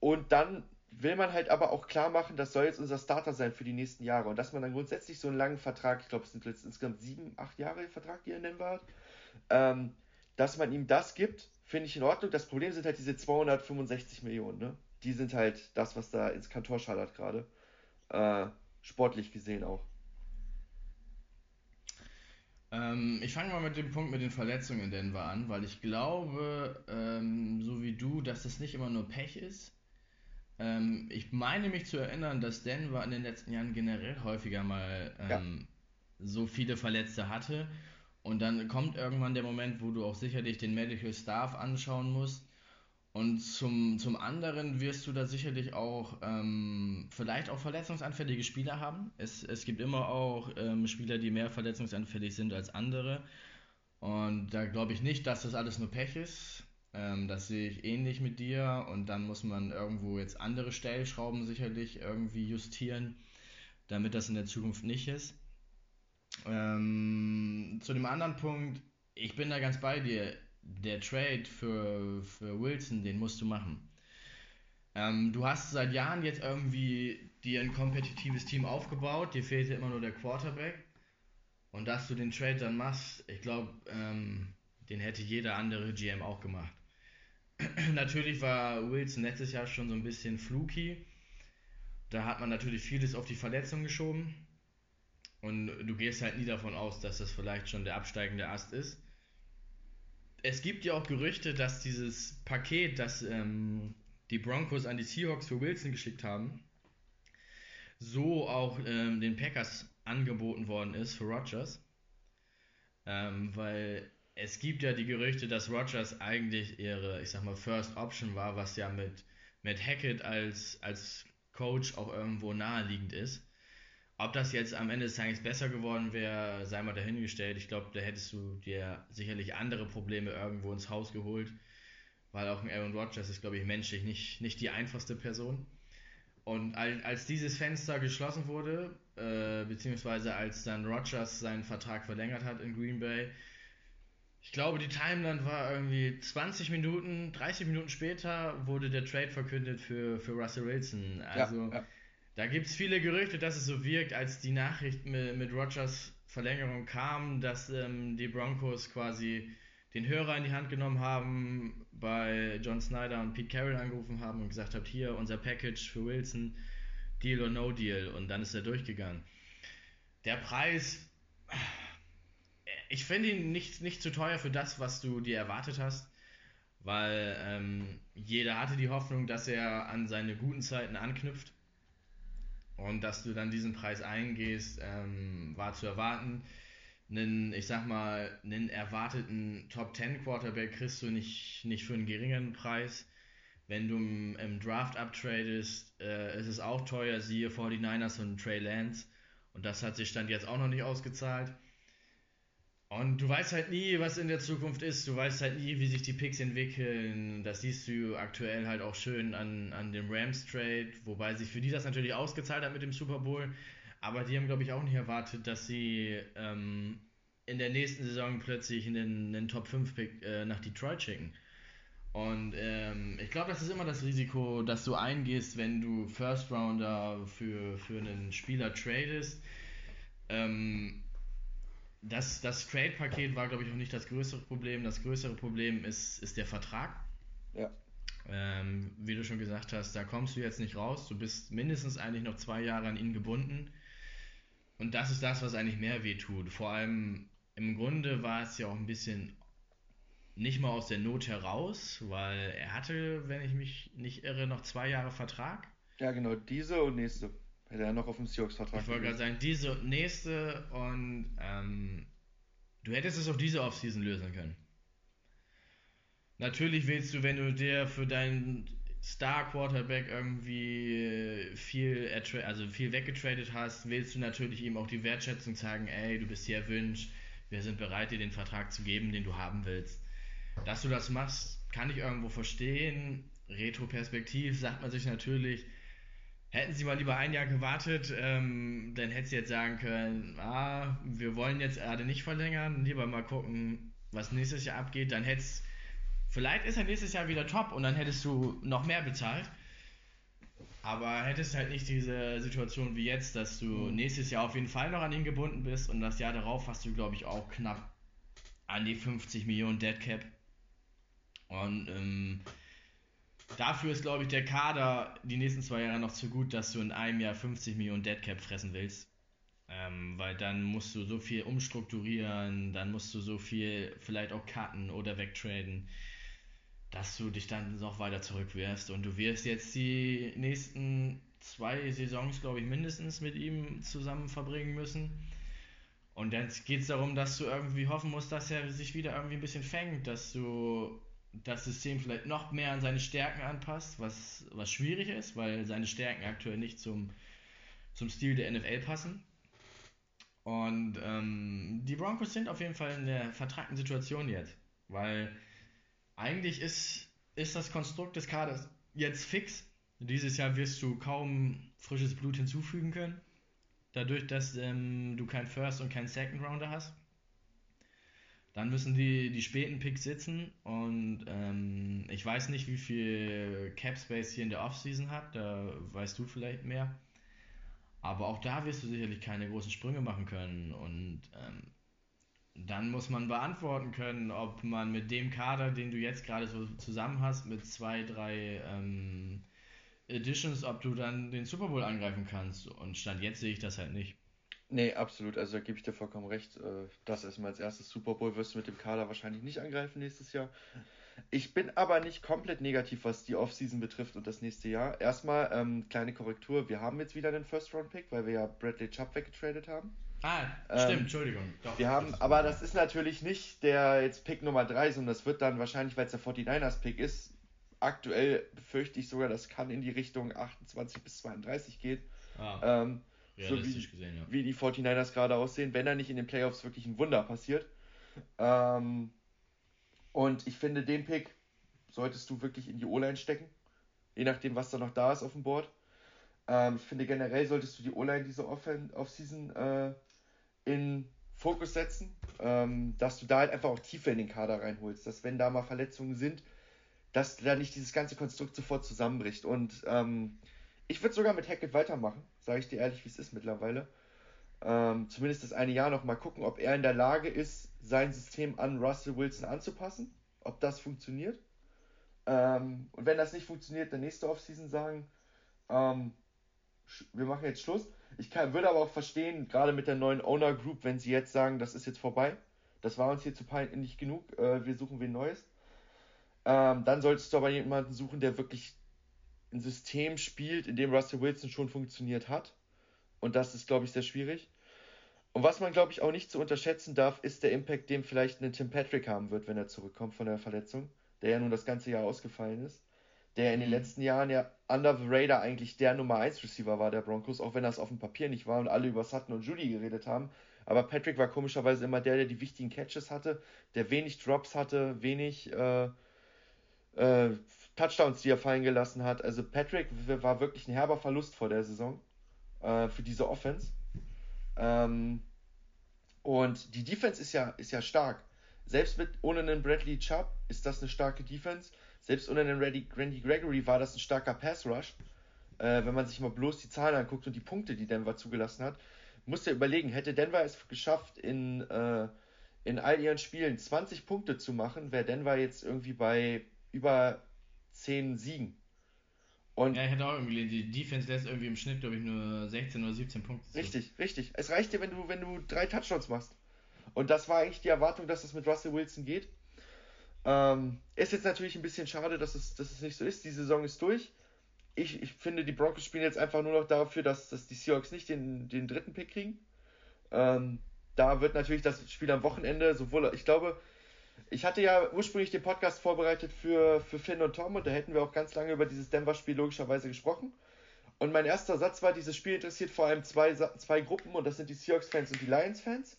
und dann will man halt aber auch klar machen, das soll jetzt unser Starter sein für die nächsten Jahre. Und dass man dann grundsätzlich so einen langen Vertrag, ich glaube, es sind jetzt insgesamt sieben, acht Jahre Vertrag, die er nennen hat, ähm, dass man ihm das gibt, finde ich in Ordnung. Das Problem sind halt diese 265 Millionen. Ne? Die sind halt das, was da ins Kantor schallert gerade. Äh, sportlich gesehen auch. Ähm, ich fange mal mit dem Punkt mit den Verletzungen in Denver an, weil ich glaube, ähm, so wie du, dass das nicht immer nur Pech ist. Ähm, ich meine mich zu erinnern, dass Denver in den letzten Jahren generell häufiger mal ja. Ähm, so viele Verletzte hatte. Und dann kommt irgendwann der Moment, wo du auch sicherlich den Medical Staff anschauen musst und zum, zum anderen wirst du da sicherlich auch ähm, vielleicht auch verletzungsanfällige Spieler haben. Es, es gibt immer auch ähm, Spieler, die mehr verletzungsanfällig sind als andere. Und da glaube ich nicht, dass das alles nur Pech ist. Ähm, das sehe ich ähnlich mit dir. Und dann muss man irgendwo jetzt andere Stellschrauben sicherlich irgendwie justieren, damit das in der Zukunft nicht ist. Ähm, zu dem anderen Punkt, ich bin da ganz bei dir der Trade für, für Wilson, den musst du machen. Ähm, du hast seit Jahren jetzt irgendwie dir ein kompetitives Team aufgebaut, dir fehlte immer nur der Quarterback. Und dass du den Trade dann machst, ich glaube, ähm, den hätte jeder andere GM auch gemacht. <clears throat> natürlich war Wilson letztes Jahr schon so ein bisschen fluky. Da hat man natürlich vieles auf die Verletzung geschoben. Und du gehst halt nie davon aus, dass das vielleicht schon der absteigende Ast ist es gibt ja auch Gerüchte, dass dieses Paket, das ähm, die Broncos an die Seahawks für Wilson geschickt haben, so auch ähm, den Packers angeboten worden ist für Rogers. Ähm, weil es gibt ja die Gerüchte, dass Rogers eigentlich ihre, ich sag mal, First Option war, was ja mit, mit Hackett als, als Coach auch irgendwo naheliegend ist. Ob das jetzt am Ende des Tages besser geworden wäre, sei mal dahingestellt. Ich glaube, da hättest du dir sicherlich andere Probleme irgendwo ins Haus geholt, weil auch ein Aaron Rodgers ist, glaube ich, menschlich nicht, nicht die einfachste Person. Und als dieses Fenster geschlossen wurde, äh, beziehungsweise als dann Rodgers seinen Vertrag verlängert hat in Green Bay, ich glaube, die Timeline war irgendwie 20 Minuten, 30 Minuten später wurde der Trade verkündet für, für Russell Wilson. Also ja, ja. Da gibt es viele Gerüchte, dass es so wirkt, als die Nachricht mit, mit Rodgers Verlängerung kam, dass ähm, die Broncos quasi den Hörer in die Hand genommen haben, bei John Snyder und Pete Carroll angerufen haben und gesagt haben, hier unser Package für Wilson, Deal or No Deal. Und dann ist er durchgegangen. Der Preis ich finde ihn nicht, nicht zu teuer für das, was du dir erwartet hast, weil ähm, jeder hatte die Hoffnung, dass er an seine guten Zeiten anknüpft und dass du dann diesen Preis eingehst, ähm, war zu erwarten. Einen, ich sag mal, einen erwarteten Top 10 Quarterback kriegst du nicht, nicht für einen geringeren Preis. Wenn du im, im Draft abtradest, äh, ist es auch teuer, siehe 49ers und Trey Lance. Und das hat sich dann jetzt auch noch nicht ausgezahlt. Und du weißt halt nie, was in der Zukunft ist. Du weißt halt nie, wie sich die Picks entwickeln. Das siehst du aktuell halt auch schön an, an dem Rams Trade, wobei sich für die das natürlich ausgezahlt hat mit dem Super Bowl. Aber die haben, glaube ich, auch nicht erwartet, dass sie ähm, in der nächsten Saison plötzlich einen, einen Top 5 Pick äh, nach Detroit schicken. Und ähm, ich glaube, das ist immer das Risiko, dass du eingehst, wenn du First Rounder für, für einen Spieler tradest. Ähm, das, das Trade-Paket war, glaube ich, auch nicht das größere Problem. Das größere Problem ist, ist der Vertrag. Ja. Ähm, wie du schon gesagt hast, da kommst du jetzt nicht raus. Du bist mindestens eigentlich noch zwei Jahre an ihn gebunden. Und das ist das, was eigentlich mehr wehtut. Vor allem im Grunde war es ja auch ein bisschen nicht mal aus der Not heraus, weil er hatte, wenn ich mich nicht irre, noch zwei Jahre Vertrag. Ja, genau, diese und nächste. Hätte er noch auf dem Seahawks-Vertrag. Ich wollte gerade sagen, diese nächste und ähm, du hättest es auf diese Offseason lösen können. Natürlich willst du, wenn du dir für deinen Star Quarterback irgendwie viel, also viel weggetradet hast, willst du natürlich ihm auch die Wertschätzung zeigen, ey, du bist hier erwünscht, wir sind bereit, dir den Vertrag zu geben, den du haben willst. Dass du das machst, kann ich irgendwo verstehen. Retro-Perspektiv sagt man sich natürlich, Hätten sie mal lieber ein Jahr gewartet, ähm, dann hätten sie jetzt sagen können, ah, wir wollen jetzt gerade nicht verlängern, lieber mal gucken, was nächstes Jahr abgeht. Dann hättest, vielleicht ist er nächstes Jahr wieder top und dann hättest du noch mehr bezahlt. Aber hättest halt nicht diese Situation wie jetzt, dass du mhm. nächstes Jahr auf jeden Fall noch an ihn gebunden bist und das Jahr darauf hast du, glaube ich, auch knapp an die 50 Millionen Dead Cap. Und ähm, Dafür ist, glaube ich, der Kader die nächsten zwei Jahre noch zu gut, dass du in einem Jahr 50 Millionen Deadcap fressen willst. Ähm, weil dann musst du so viel umstrukturieren, dann musst du so viel vielleicht auch cutten oder wegtraden, dass du dich dann noch weiter zurückwirfst. Und du wirst jetzt die nächsten zwei Saisons, glaube ich, mindestens mit ihm zusammen verbringen müssen. Und dann geht es darum, dass du irgendwie hoffen musst, dass er sich wieder irgendwie ein bisschen fängt, dass du das System vielleicht noch mehr an seine Stärken anpasst, was, was schwierig ist, weil seine Stärken aktuell nicht zum, zum Stil der NFL passen. Und ähm, die Broncos sind auf jeden Fall in der vertragten Situation jetzt, weil eigentlich ist, ist das Konstrukt des Kaders jetzt fix. Dieses Jahr wirst du kaum frisches Blut hinzufügen können, dadurch, dass ähm, du kein First und kein Second Rounder hast. Dann müssen die, die späten Picks sitzen und ähm, ich weiß nicht, wie viel Cap Space hier in der Offseason hat, da weißt du vielleicht mehr. Aber auch da wirst du sicherlich keine großen Sprünge machen können und ähm, dann muss man beantworten können, ob man mit dem Kader, den du jetzt gerade so zusammen hast, mit zwei, drei ähm, Editions, ob du dann den Super Bowl angreifen kannst. Und Stand jetzt sehe ich das halt nicht. Nee, absolut. Also da gebe ich dir vollkommen recht. Äh, das erstmal als erstes Super Bowl wirst du mit dem Kader wahrscheinlich nicht angreifen nächstes Jahr. Ich bin aber nicht komplett negativ, was die Offseason betrifft und das nächste Jahr. Erstmal, ähm, kleine Korrektur, wir haben jetzt wieder einen First-Round-Pick, weil wir ja Bradley Chubb weggetradet haben. Ah, Ähm, stimmt, Entschuldigung. Doch, Wir haben, das- aber das ist natürlich nicht der jetzt Pick Nummer 3, sondern das wird dann wahrscheinlich, weil es der 49ers-Pick ist, aktuell befürchte ich sogar, das kann in die Richtung 28 bis 32 gehen. Ah, Ähm, so wie, gesehen, ja. wie die 49ers gerade aussehen, wenn da nicht in den Playoffs wirklich ein Wunder passiert. Ähm, und ich finde, den Pick solltest du wirklich in die O-Line stecken, je nachdem, was da noch da ist auf dem Board. Ähm, ich finde, generell solltest du die O-Line diese Offseason äh, in Fokus setzen, ähm, dass du da halt einfach auch tiefer in den Kader reinholst, dass wenn da mal Verletzungen sind, dass da nicht dieses ganze Konstrukt sofort zusammenbricht. Und ähm, ich würde sogar mit Hackett weitermachen, sage ich dir ehrlich, wie es ist mittlerweile. Ähm, zumindest das eine Jahr noch mal gucken, ob er in der Lage ist, sein System an Russell Wilson anzupassen, ob das funktioniert. Ähm, und wenn das nicht funktioniert, dann nächste Offseason sagen, ähm, wir machen jetzt Schluss. Ich kann, würde aber auch verstehen, gerade mit der neuen Owner Group, wenn sie jetzt sagen, das ist jetzt vorbei, das war uns hier zu peinlich genug, äh, wir suchen wen Neues. Ähm, dann solltest du aber jemanden suchen, der wirklich ein System spielt, in dem Russell Wilson schon funktioniert hat. Und das ist, glaube ich, sehr schwierig. Und was man, glaube ich, auch nicht zu unterschätzen darf, ist der Impact, den vielleicht ein Tim Patrick haben wird, wenn er zurückkommt von der Verletzung, der ja nun das ganze Jahr ausgefallen ist. Der in den Mhm. letzten Jahren ja under the radar eigentlich der Nummer 1 Receiver war der Broncos, auch wenn das auf dem Papier nicht war und alle über Sutton und Judy geredet haben. Aber Patrick war komischerweise immer der, der die wichtigen Catches hatte, der wenig Drops hatte, wenig äh, äh, Touchdowns, die er fallen gelassen hat. Also Patrick war wirklich ein herber Verlust vor der Saison äh, für diese Offense. Ähm, und die Defense ist ja, ist ja stark. Selbst mit ohne einen Bradley Chubb ist das eine starke Defense. Selbst ohne einen Randy, Randy Gregory war das ein starker Pass Rush. Äh, wenn man sich mal bloß die Zahlen anguckt und die Punkte, die Denver zugelassen hat, muss ja überlegen, hätte Denver es geschafft, in, äh, in all ihren Spielen 20 Punkte zu machen, wäre Denver jetzt irgendwie bei über 10 Siegen. Und Ja, ich hätte auch irgendwie gelesen, die Defense lässt irgendwie im Schnitt, glaube ich, nur 16 oder 17 Punkte zu. Richtig, richtig. Es reicht dir, wenn du, wenn du drei Touchdowns machst. Und das war eigentlich die Erwartung, dass es mit Russell Wilson geht. Ähm, ist jetzt natürlich ein bisschen schade, dass es, dass es nicht so ist. Die Saison ist durch. Ich, ich finde, die Broncos spielen jetzt einfach nur noch dafür, dass, dass die Seahawks nicht den, den dritten Pick kriegen. Ähm, da wird natürlich das Spiel am Wochenende sowohl, ich glaube, ich hatte ja ursprünglich den Podcast vorbereitet für, für Finn und Tom und da hätten wir auch ganz lange über dieses Denver-Spiel logischerweise gesprochen. Und mein erster Satz war, dieses Spiel interessiert vor allem zwei, zwei Gruppen und das sind die Seahawks-Fans und die Lions-Fans.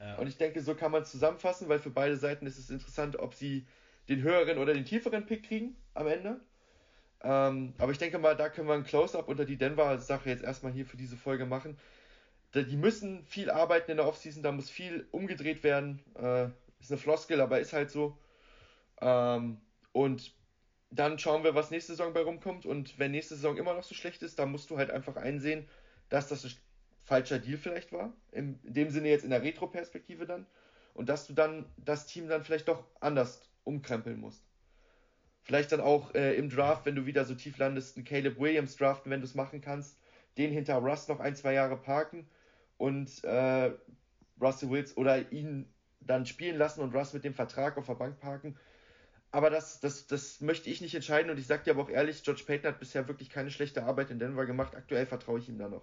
Ja. Und ich denke, so kann man es zusammenfassen, weil für beide Seiten ist es interessant, ob sie den höheren oder den tieferen Pick kriegen am Ende. Ähm, aber ich denke mal, da können wir ein Close-Up unter die Denver-Sache jetzt erstmal hier für diese Folge machen. Die müssen viel arbeiten in der Offseason, da muss viel umgedreht werden. Äh, ist eine Floskel, aber ist halt so. Ähm, und dann schauen wir, was nächste Saison bei rumkommt. Und wenn nächste Saison immer noch so schlecht ist, dann musst du halt einfach einsehen, dass das ein falscher Deal vielleicht war. In dem Sinne jetzt in der Retro-Perspektive dann. Und dass du dann das Team dann vielleicht doch anders umkrempeln musst. Vielleicht dann auch äh, im Draft, wenn du wieder so tief landest, einen Caleb Williams draften, wenn du es machen kannst. Den hinter Russ noch ein, zwei Jahre parken und äh, Russell Wills oder ihn dann spielen lassen und Russ mit dem Vertrag auf der Bank parken. Aber das, das, das möchte ich nicht entscheiden und ich sag dir aber auch ehrlich, George Payton hat bisher wirklich keine schlechte Arbeit in Denver gemacht. Aktuell vertraue ich ihm da noch.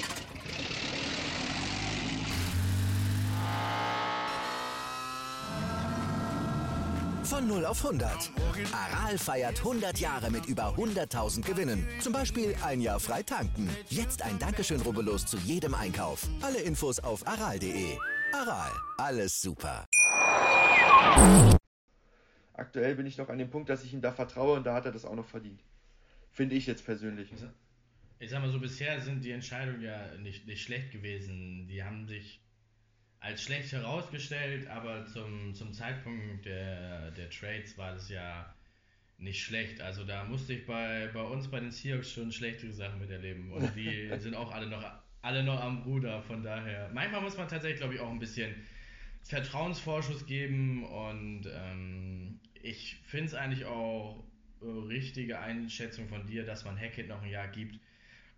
Von 0 auf 100. Aral feiert 100 Jahre mit über 100.000 Gewinnen. Zum Beispiel ein Jahr frei tanken. Jetzt ein Dankeschön, rubbellos zu jedem Einkauf. Alle Infos auf aral.de. Aral, alles super. Aktuell bin ich noch an dem Punkt, dass ich ihm da vertraue und da hat er das auch noch verdient. Finde ich jetzt persönlich. Ich sag mal so, bisher sind die Entscheidungen ja nicht, nicht schlecht gewesen. Die haben sich als schlecht herausgestellt, aber zum, zum Zeitpunkt der, der Trades war das ja nicht schlecht. Also da musste ich bei, bei uns bei den Seahawks schon schlechtere Sachen miterleben. Und die <laughs> sind auch alle noch alle noch am Bruder, von daher. Manchmal muss man tatsächlich, glaube ich, auch ein bisschen Vertrauensvorschuss geben und ähm, ich finde es eigentlich auch äh, richtige Einschätzung von dir, dass man Hackett noch ein Jahr gibt.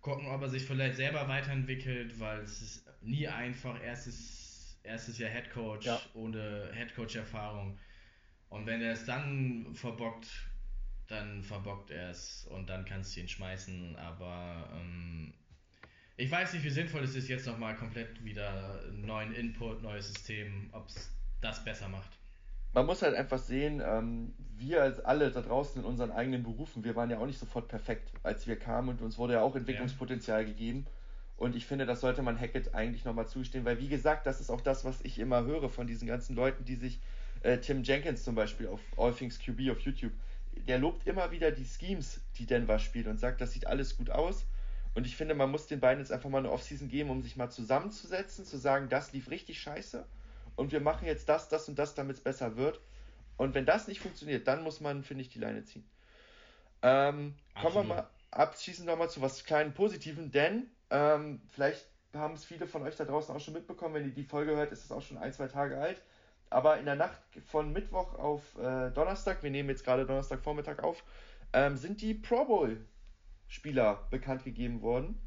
Gucken, ob er sich vielleicht selber weiterentwickelt, weil es ist nie einfach. Erstes, erstes Jahr Headcoach ja. ohne Headcoach-Erfahrung. Und wenn er es dann verbockt, dann verbockt er es und dann kannst du ihn schmeißen. Aber ähm, ich weiß nicht, wie sinnvoll es ist, jetzt nochmal komplett wieder neuen Input, neues System, ob es das besser macht. Man muss halt einfach sehen, ähm, wir als alle da draußen in unseren eigenen Berufen, wir waren ja auch nicht sofort perfekt, als wir kamen und uns wurde ja auch Entwicklungspotenzial ja. gegeben. Und ich finde, das sollte man Hackett eigentlich nochmal zustehen, weil wie gesagt, das ist auch das, was ich immer höre von diesen ganzen Leuten, die sich, äh, Tim Jenkins zum Beispiel auf All Things QB auf YouTube, der lobt immer wieder die Schemes, die Denver spielt und sagt, das sieht alles gut aus. Und ich finde, man muss den beiden jetzt einfach mal eine Offseason geben, um sich mal zusammenzusetzen, zu sagen, das lief richtig scheiße und wir machen jetzt das, das und das, damit es besser wird. Und wenn das nicht funktioniert, dann muss man, finde ich, die Leine ziehen. Ähm, kommen wir mal abschließend nochmal zu was kleinen Positiven, denn ähm, vielleicht haben es viele von euch da draußen auch schon mitbekommen, wenn ihr die Folge hört, ist es auch schon ein, zwei Tage alt. Aber in der Nacht von Mittwoch auf äh, Donnerstag, wir nehmen jetzt gerade Donnerstagvormittag auf, ähm, sind die Pro Bowl-Spieler bekannt gegeben worden.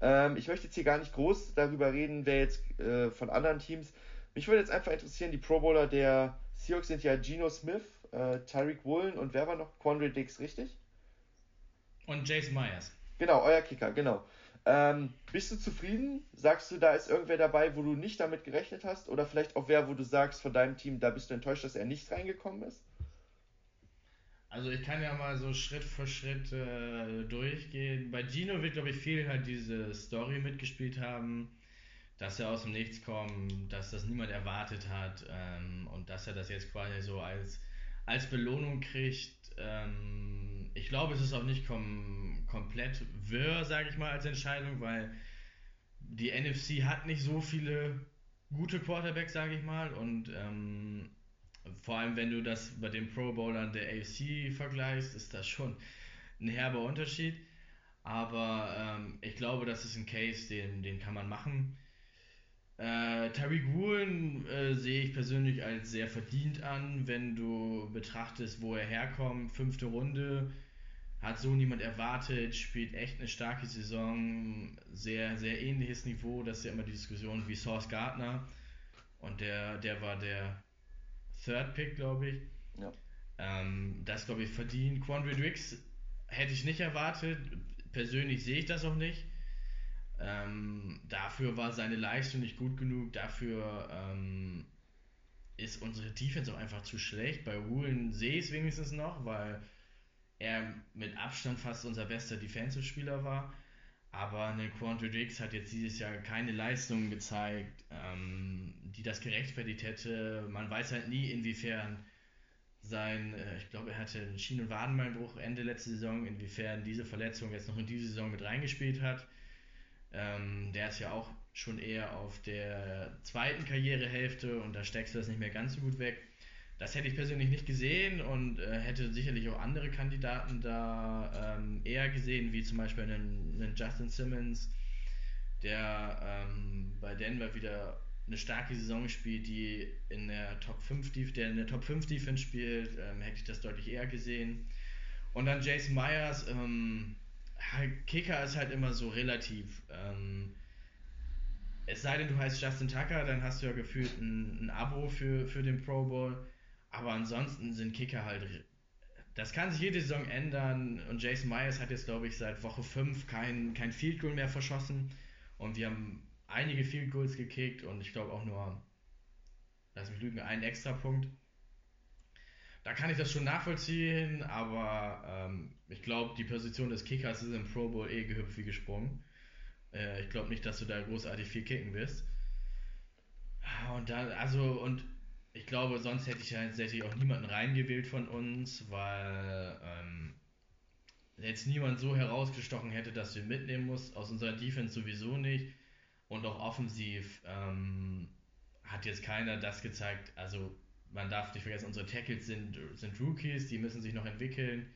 Ähm, ich möchte jetzt hier gar nicht groß darüber reden, wer jetzt äh, von anderen Teams. Mich würde jetzt einfach interessieren, die Pro Bowler der Seahawks sind ja Geno Smith, äh, Tyreek Woolen und wer war noch? Quandre Dix, richtig? Und Jason Myers. Genau, euer Kicker, genau. Ähm, bist du zufrieden? Sagst du, da ist irgendwer dabei, wo du nicht damit gerechnet hast? Oder vielleicht auch wer, wo du sagst von deinem Team, da bist du enttäuscht, dass er nicht reingekommen ist? Also ich kann ja mal so Schritt für Schritt äh, durchgehen. Bei Gino wird, glaube ich, viel halt diese Story mitgespielt haben, dass er aus dem Nichts kommt, dass das niemand erwartet hat ähm, und dass er das jetzt quasi so als, als Belohnung kriegt. Ähm, ich glaube, es ist auch nicht kom komplett wirr, sage ich mal, als Entscheidung, weil die NFC hat nicht so viele gute Quarterbacks, sage ich mal. Und ähm, vor allem, wenn du das bei den Pro Bowlern der AFC vergleichst, ist das schon ein herber Unterschied. Aber ähm, ich glaube, das ist ein Case, den, den kann man machen. Äh, Tariq Woolen äh, sehe ich persönlich als sehr verdient an, wenn du betrachtest, wo er herkommt. Fünfte Runde, hat so niemand erwartet, spielt echt eine starke Saison, sehr, sehr ähnliches Niveau. Das ist ja immer die Diskussion wie Source Gardner. Und der, der war der Third Pick, glaube ich. Ja. Ähm, das, glaube ich, verdient. Quandre Drix hätte ich nicht erwartet. Persönlich sehe ich das auch nicht. Ähm, dafür war seine Leistung nicht gut genug. Dafür ähm, ist unsere Defense auch einfach zu schlecht. Bei Woolen sehe ich es wenigstens noch, weil er mit Abstand fast unser bester Defensive-Spieler war. Aber ein Quandre Dix hat jetzt dieses Jahr keine Leistungen gezeigt, ähm, die das gerechtfertigt hätte. Man weiß halt nie, inwiefern sein, äh, ich glaube, er hatte einen Schien- und Wadenbeinbruch Ende letzte Saison, inwiefern diese Verletzung jetzt noch in diese Saison mit reingespielt hat. Ähm, der ist ja auch schon eher auf der zweiten Karrierehälfte und da steckst du das nicht mehr ganz so gut weg. Das hätte ich persönlich nicht gesehen und äh, hätte sicherlich auch andere Kandidaten da ähm, eher gesehen, wie zum Beispiel einen, einen Justin Simmons, der ähm, bei Denver wieder eine starke Saison spielt, die in der Top 5 der in der Top 5 Defense spielt, ähm, hätte ich das deutlich eher gesehen. Und dann Jason Myers, ähm, Kicker ist halt immer so relativ. Ähm, es sei denn, du heißt Justin Tucker, dann hast du ja gefühlt ein, ein Abo für, für den Pro Bowl. Aber ansonsten sind Kicker halt. Das kann sich jede Saison ändern. Und Jason Myers hat jetzt, glaube ich, seit Woche 5 kein, kein Field Goal mehr verschossen. Und wir haben einige Field Goals gekickt und ich glaube auch nur, lass mich lügen, einen extra Punkt da kann ich das schon nachvollziehen, aber ähm, ich glaube, die Position des Kickers ist im Pro Bowl eh gehüpft wie gesprungen. Äh, ich glaube nicht, dass du da großartig viel kicken wirst. Und dann, also, und ich glaube, sonst hätte ich ja tatsächlich auch niemanden reingewählt von uns, weil ähm, jetzt niemand so herausgestochen hätte, dass du mitnehmen musst. Aus unserer Defense sowieso nicht. Und auch offensiv ähm, hat jetzt keiner das gezeigt. Also man darf nicht vergessen, unsere Tackles sind, sind Rookies, die müssen sich noch entwickeln.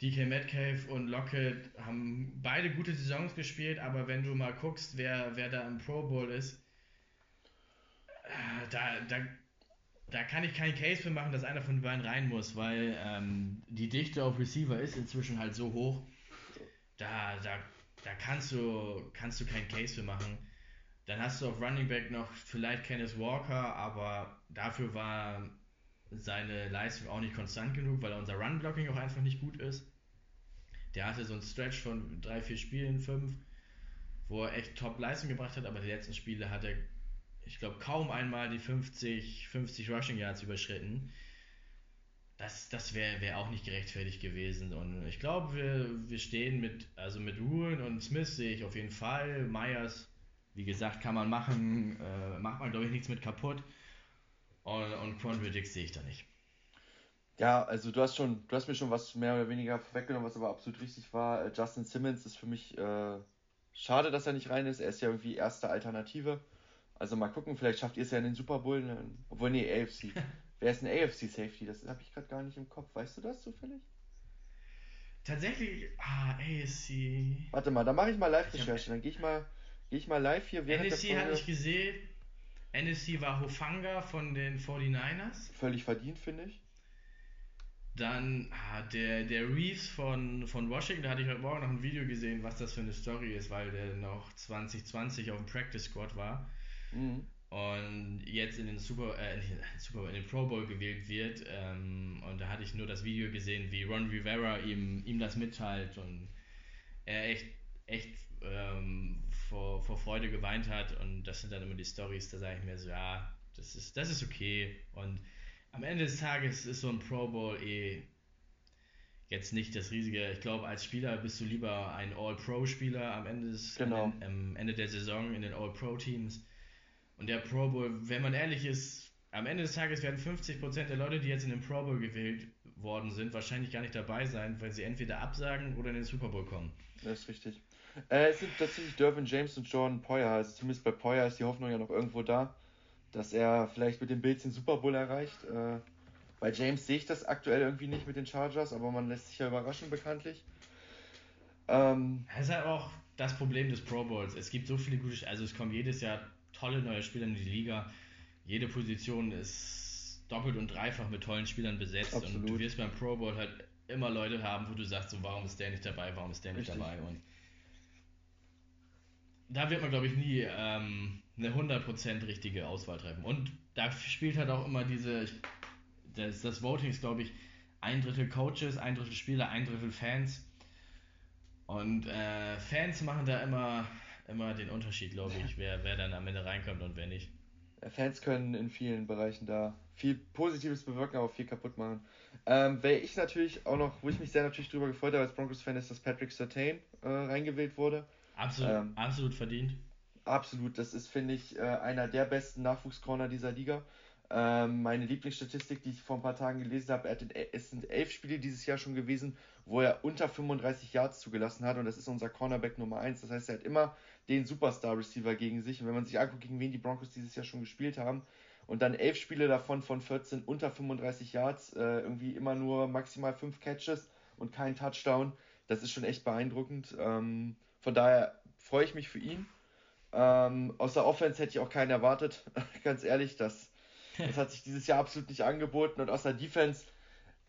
DK Metcalf und Lockett haben beide gute Saisons gespielt, aber wenn du mal guckst, wer, wer da im Pro Bowl ist, äh, da, da, da kann ich keinen Case für machen, dass einer von den beiden rein muss, weil ähm, die Dichte auf Receiver ist inzwischen halt so hoch, da, da, da kannst, du, kannst du keinen Case für machen. Dann hast du auf Running Back noch vielleicht Kenneth Walker, aber dafür war seine Leistung auch nicht konstant genug, weil unser Run-Blocking auch einfach nicht gut ist. Der hatte so einen Stretch von drei, vier Spielen, fünf, wo er echt Top-Leistung gebracht hat, aber die letzten Spiele hat er, ich glaube, kaum einmal die 50, 50 Rushing Yards überschritten. Das, das wäre wär auch nicht gerechtfertigt gewesen. Und ich glaube, wir, wir stehen mit, also mit Ruhen und Smith sehe ich auf jeden Fall. Myers, wie gesagt, kann man machen, äh, macht man, glaube ich, nichts mit kaputt. Und, und Quandritics sehe ich da nicht. Ja, also du hast schon, du hast mir schon was mehr oder weniger weggenommen, was aber absolut richtig war. Äh, Justin Simmons ist für mich äh, schade, dass er nicht rein ist. Er ist ja irgendwie erste Alternative. Also mal gucken, vielleicht schafft ihr es ja in den Super Bowl. Ne? Obwohl, nee, AFC. <laughs> Wer ist ein AFC Safety? Das habe ich gerade gar nicht im Kopf. Weißt du das zufällig? Tatsächlich, ah, AFC. Warte mal, da mache ich mal Live-Recherche. Dann gehe ich mal, gehe ich mal live hier während NFC hatte ich gesehen. NFC war Hofanga von den 49ers. Völlig verdient, finde ich. Dann ah, der, der Reeves von, von Washington, da hatte ich heute Morgen noch ein Video gesehen, was das für eine Story ist, weil der noch 2020 auf dem Practice Squad war mhm. und jetzt in den Super, äh, Super in den Pro Bowl gewählt wird. Ähm, und da hatte ich nur das Video gesehen, wie Ron Rivera ihm, ihm das mitteilt und er echt, echt ähm, vor, vor Freude geweint hat. Und das sind dann immer die Stories, da sage ich mir so, ja, das ist, das ist okay. Und am Ende des Tages ist so ein Pro Bowl eh jetzt nicht das riesige. Ich glaube, als Spieler bist du lieber ein All-Pro-Spieler am Ende des, genau. den, am Ende der Saison in den All-Pro-Teams. Und der Pro Bowl, wenn man ehrlich ist, am Ende des Tages werden 50% der Leute, die jetzt in den Pro Bowl gewählt worden sind, wahrscheinlich gar nicht dabei sein, weil sie entweder absagen oder in den Super Bowl kommen. Das ist richtig. Äh, es sind tatsächlich Dervin James und Jordan Poyer. Also zumindest bei Poyer ist die Hoffnung ja noch irgendwo da dass er vielleicht mit den Bills den Super Bowl erreicht. Äh, bei James sehe ich das aktuell irgendwie nicht mit den Chargers, aber man lässt sich ja überraschen bekanntlich. Ähm, das ist halt auch das Problem des Pro Bowls. Es gibt so viele gute, also es kommen jedes Jahr tolle neue Spieler in die Liga. Jede Position ist doppelt und dreifach mit tollen Spielern besetzt Absolut. und du wirst beim Pro Bowl halt immer Leute haben, wo du sagst, so, warum ist der nicht dabei, warum ist der nicht Richtig. dabei und da wird man glaube ich nie ähm, eine 100% richtige Auswahl treffen. Und da spielt halt auch immer diese, das, das Voting ist, glaube ich, ein Drittel Coaches, ein Drittel Spieler, ein Drittel Fans. Und äh, Fans machen da immer, immer den Unterschied, glaube ich, <laughs> wer, wer dann am Ende reinkommt und wer nicht. Fans können in vielen Bereichen da viel Positives bewirken, aber viel kaputt machen. Ähm, wer ich natürlich auch noch, wo ich mich sehr natürlich drüber gefreut habe als Broncos-Fan, ist, dass Patrick Sertain äh, reingewählt wurde. Absolut, ähm, absolut verdient. Absolut, das ist, finde ich, äh, einer der besten Nachwuchscorner dieser Liga. Ähm, meine Lieblingsstatistik, die ich vor ein paar Tagen gelesen habe, es sind elf Spiele dieses Jahr schon gewesen, wo er unter 35 Yards zugelassen hat und das ist unser Cornerback Nummer 1. Das heißt, er hat immer den Superstar-Receiver gegen sich und wenn man sich anguckt, gegen wen die Broncos dieses Jahr schon gespielt haben und dann elf Spiele davon von 14 unter 35 Yards, äh, irgendwie immer nur maximal fünf Catches und kein Touchdown, das ist schon echt beeindruckend. Ähm, von daher freue ich mich für ihn. Ähm, aus der Offense hätte ich auch keinen erwartet, <laughs> ganz ehrlich. Das, das hat sich dieses Jahr absolut nicht angeboten. Und aus der Defense,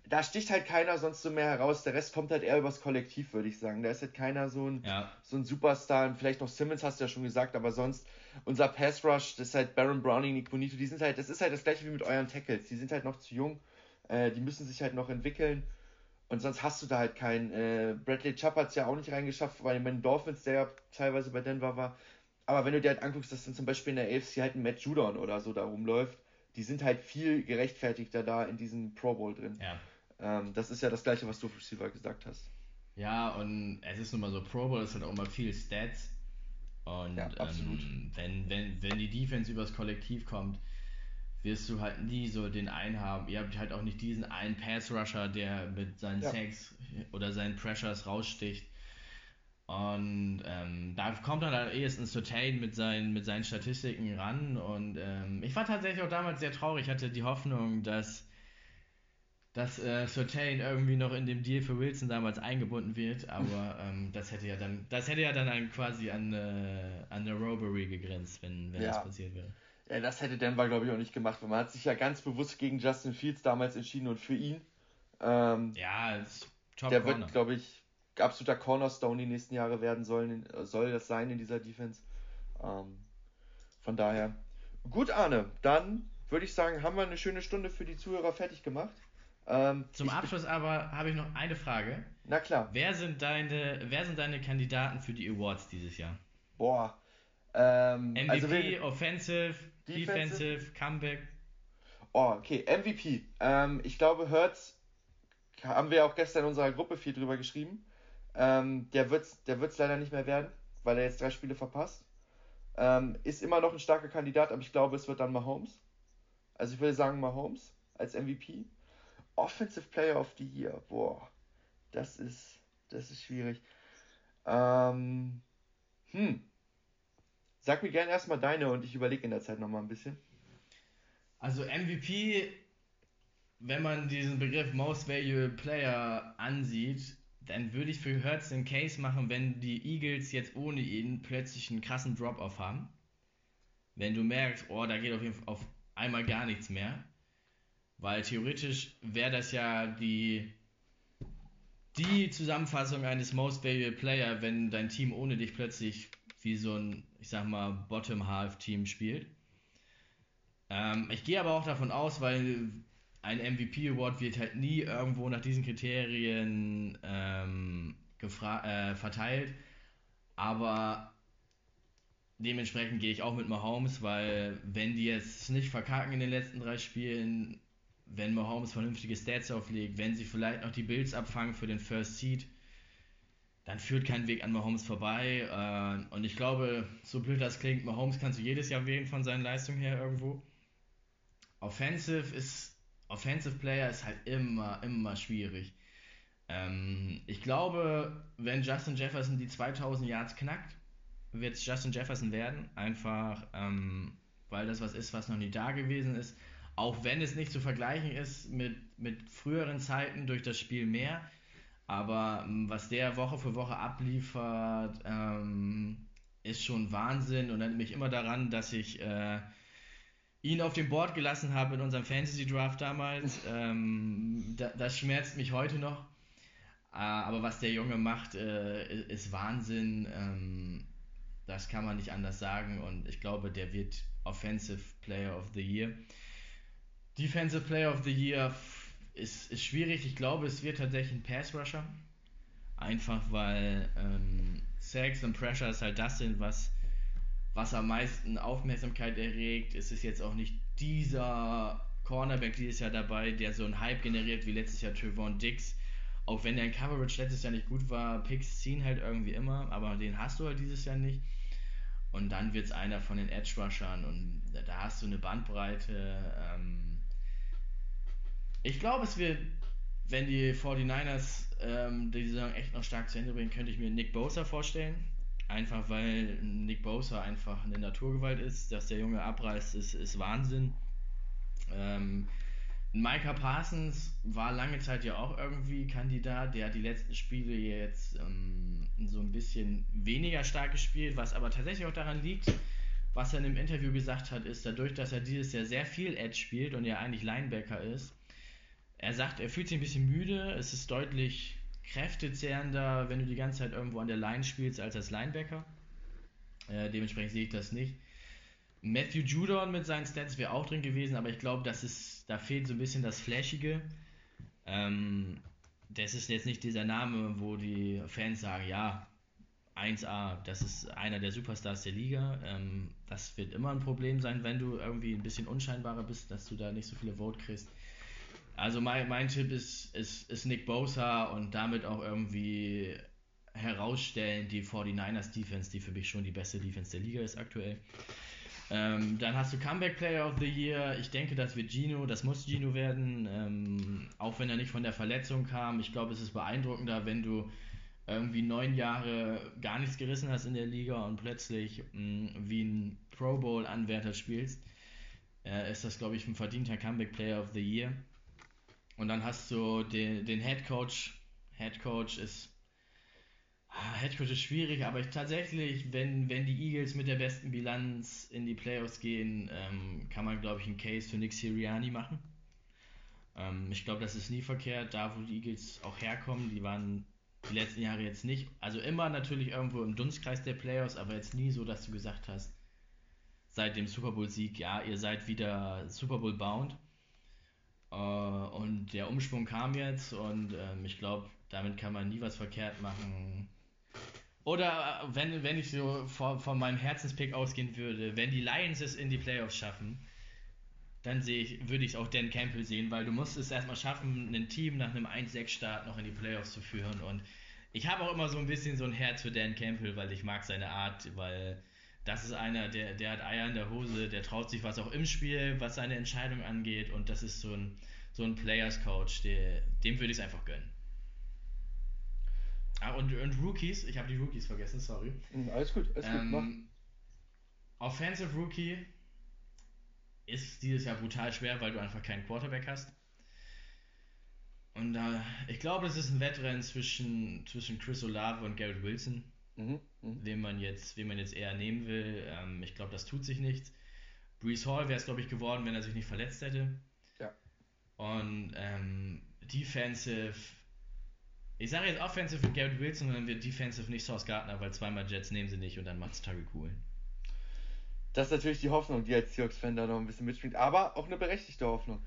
da sticht halt keiner sonst so mehr heraus. Der Rest kommt halt eher übers Kollektiv, würde ich sagen. Da ist halt keiner so ein, ja. so ein Superstar. Und vielleicht noch Simmons hast du ja schon gesagt, aber sonst unser Pass Rush, das ist halt Baron Browning, Nick Bonito, die sind halt, das ist halt das gleiche wie mit euren Tackles. Die sind halt noch zu jung. Äh, die müssen sich halt noch entwickeln. Und sonst hast du da halt keinen. Äh, Bradley Chubb hat es ja auch nicht reingeschafft, weil in Dolphins, der ja teilweise bei Denver war, aber wenn du dir halt anguckst, dass dann zum Beispiel in der AFC halt ein Matt Judon oder so da rumläuft, die sind halt viel gerechtfertigter da in diesem Pro Bowl drin. Ja. Ähm, das ist ja das gleiche, was du für Receiver gesagt hast. Ja, und es ist nun mal so, Pro Bowl ist halt auch immer viel Stats. Und ja, absolut. Ähm, wenn, wenn, wenn die Defense übers Kollektiv kommt, wirst du halt nie so den einen haben. Ihr habt halt auch nicht diesen einen Pass-Rusher, der mit seinen ja. Sacks oder seinen Pressures raussticht. Und ähm, da kommt dann halt ehesten Sotain mit seinen, mit seinen Statistiken ran. Und ähm, ich war tatsächlich auch damals sehr traurig. Ich hatte die Hoffnung, dass dass äh, Certain irgendwie noch in dem Deal für Wilson damals eingebunden wird, aber <laughs> ähm, das hätte ja dann, das hätte ja dann quasi an, äh, an eine Robbery gegrenzt, wenn, wenn Ja. das passiert wäre. Ja, das hätte Denver, glaube ich, auch nicht gemacht, weil man hat sich ja ganz bewusst gegen Justin Fields damals entschieden und für ihn. Ähm, Ja, Top der Corner. wird, glaube ich, absoluter Cornerstone die nächsten Jahre werden sollen, äh, soll das sein in dieser Defense. Ähm, von daher. Gut, Arne, dann würde ich sagen, haben wir eine schöne Stunde für die Zuhörer fertig gemacht. Ähm, Zum Abschluss aber habe ich noch eine Frage. Na klar. Wer sind deine, wer sind deine Kandidaten für die Awards dieses Jahr? Boah. Ähm, MVP, also Offensive, Defensive? Defensive, Comeback. Oh, okay. MVP. Ähm, ich glaube, Hertz haben wir auch gestern in unserer Gruppe viel drüber geschrieben. Ähm, der wird's, der wird's leider nicht mehr werden, weil er jetzt drei Spiele verpasst. Ähm, ist immer noch ein starker Kandidat, aber ich glaube, es wird dann Mahomes. Also ich würde sagen Mahomes als MVP. Offensive Player of the Year. Boah, das ist, das ist schwierig. Ähm, hm. Sag mir gerne erstmal deine und ich überlege in der Zeit nochmal ein bisschen. Also MVP, wenn man diesen Begriff Most Valuable Player ansieht, dann würde ich für Hurts den Case machen, wenn die Eagles jetzt ohne ihn plötzlich einen krassen Drop-Off haben. Wenn du merkst, oh, da geht auf jeden Fall auf einmal gar nichts mehr. Weil theoretisch wäre das ja die, die Zusammenfassung eines Most Valuable Player, wenn dein Team ohne dich plötzlich wie so ein, ich sag mal, Bottom-Half-Team spielt. Ähm, ich gehe aber auch davon aus, weil ein MVP-Award wird halt nie irgendwo nach diesen Kriterien ähm, äh, verteilt. Aber dementsprechend gehe ich auch mit Mahomes, weil wenn die jetzt nicht verkacken in den letzten drei Spielen, wenn Mahomes vernünftige Stats auflegt, wenn sie vielleicht noch die Bills abfangen für den First Seed, dann führt kein Weg an Mahomes vorbei. Äh, und ich glaube, so blöd das klingt, Mahomes kannst du jedes Jahr wählen von seinen Leistungen her irgendwo. Offensive ist, Offensive Player ist halt immer, immer schwierig. Ähm, ich glaube, wenn Justin Jefferson die 2000 Yards knackt, wird es Justin Jefferson werden. Einfach, ähm, weil das was ist, was noch nie da gewesen ist. Auch wenn es nicht zu vergleichen ist mit, mit früheren Zeiten durch das Spiel mehr. Aber ähm, was der Woche für Woche abliefert, ähm, ist schon Wahnsinn und erinnert mich immer daran, dass ich äh, ihn auf dem Board gelassen habe in unserem Fantasy Draft damals. <laughs> ähm, da, das schmerzt mich heute noch. Äh, aber was der Junge macht, äh, ist, Wahnsinn. Ähm, das kann man nicht anders sagen und ich glaube, der wird Offensive Player of the Year. Defensive Player of the Year ist, ist schwierig. Ich glaube, es wird tatsächlich ein Pass Rusher. Einfach weil ähm, Sacks und Pressures halt das sind, was, was am meisten Aufmerksamkeit erregt. Es ist jetzt auch nicht dieser Cornerback dieses Jahr dabei, der so einen Hype generiert wie letztes Jahr Trevon Dix. Auch wenn der in Coverage letztes Jahr nicht gut war, Picks ziehen halt irgendwie immer, aber den hast du halt dieses Jahr nicht. Und dann wird es einer von den Edge Rushern und da hast du eine Bandbreite. Ähm, ich glaube, es wird, wenn die 49ers ähm, die Saison echt noch stark zu Ende bringen, könnte ich mir Nick Bosa vorstellen. Einfach weil Nick Bosa einfach eine Naturgewalt ist. Dass der Junge abreißt, ist, ist Wahnsinn. Ähm, Micah Parsons war lange Zeit ja auch irgendwie Kandidat. Der hat die letzten Spiele jetzt ähm, so ein bisschen weniger stark gespielt, was aber tatsächlich auch daran liegt, was er in dem Interview gesagt hat, ist dadurch, dass er dieses Jahr sehr viel Edge spielt und ja eigentlich Linebacker ist. Er sagt, er fühlt sich ein bisschen müde. Es ist deutlich kräftezehrender, wenn du die ganze Zeit irgendwo an der Line spielst, als als Linebacker. Äh, dementsprechend sehe ich das nicht. Matthew Judon mit seinen Stats wäre auch drin gewesen, aber ich glaube, das ist, da fehlt so ein bisschen das Flashige. Ähm, das ist jetzt nicht dieser Name, wo die Fans sagen, ja, 1A, das ist einer der Superstars der Liga. Ähm, das wird immer ein Problem sein, wenn du irgendwie ein bisschen unscheinbarer bist, dass du da nicht so viele Vote kriegst. Also mein, mein Tipp ist, ist, ist Nick Bosa und damit auch irgendwie herausstellen die 49ers Defense, die für mich schon die beste Defense der Liga ist aktuell. Ähm, dann hast du Comeback Player of the Year. Ich denke, das wird Gino, das muss Gino werden, ähm, auch wenn er nicht von der Verletzung kam. Ich glaube, es ist beeindruckender, wenn du irgendwie neun Jahre gar nichts gerissen hast in der Liga und plötzlich mh, wie ein Pro Bowl-Anwärter spielst. Äh, ist das, glaube ich, ein verdienter Comeback Player of the Year. Und dann hast du den, den Head Coach. Head Coach ist. Ah, Head Coach ist schwierig, aber ich, tatsächlich, wenn, wenn die Eagles mit der besten Bilanz in die Playoffs gehen, ähm, kann man, glaube ich, einen Case für Nick Sirianni machen. Ähm, ich glaube, das ist nie verkehrt, da wo die Eagles auch herkommen. Die waren die letzten Jahre jetzt nicht, also immer natürlich irgendwo im Dunstkreis der Playoffs, aber jetzt nie so, dass du gesagt hast, seit dem Super Bowl-Sieg, ja, ihr seid wieder Super Bowl-bound. Äh, und der Umschwung kam jetzt und ähm, ich glaube, damit kann man nie was verkehrt machen. Oder äh, wenn, wenn ich so von, von meinem Herzenspick ausgehen würde, wenn die Lions es in die Playoffs schaffen, dann sehe ich, würde ich auch Dan Campbell sehen, weil du musst es erstmal schaffen, ein Team nach einem 1-6-Start noch in die Playoffs zu führen. Und ich habe auch immer so ein bisschen so ein Herz für Dan Campbell, weil ich mag seine Art, weil das ist einer, der, der hat Eier in der Hose, der traut sich was auch im Spiel, was seine Entscheidung angeht. Und das ist so ein, so ein Players Coach, der, dem würde ich es einfach gönnen. Ah, und, und Rookies, ich habe die Rookies vergessen, sorry. Hm, alles gut, alles ähm, gut, mach. Offensive Rookie, ist dieses Jahr brutal schwer, weil du einfach keinen Quarterback hast. Und äh, ich glaube, es ist ein Wettrennen zwischen, zwischen Chris Olave und Garrett Wilson, mhm, mh. wen, man jetzt, wen man jetzt eher nehmen will. Ähm, ich glaube, das tut sich nichts. Brees Hall wäre es, glaube ich, geworden, wenn er sich nicht verletzt hätte. Ja. Und ähm, Defensive, ich sage jetzt Offensive für Garrett Wilson dann wird Defensive nicht Sauce Gardner, weil zweimal Jets nehmen sie nicht und dann macht es Tariq Cool das ist natürlich die Hoffnung, die als Seahawks-Fan da noch ein bisschen mitspielt. Aber auch eine berechtigte Hoffnung.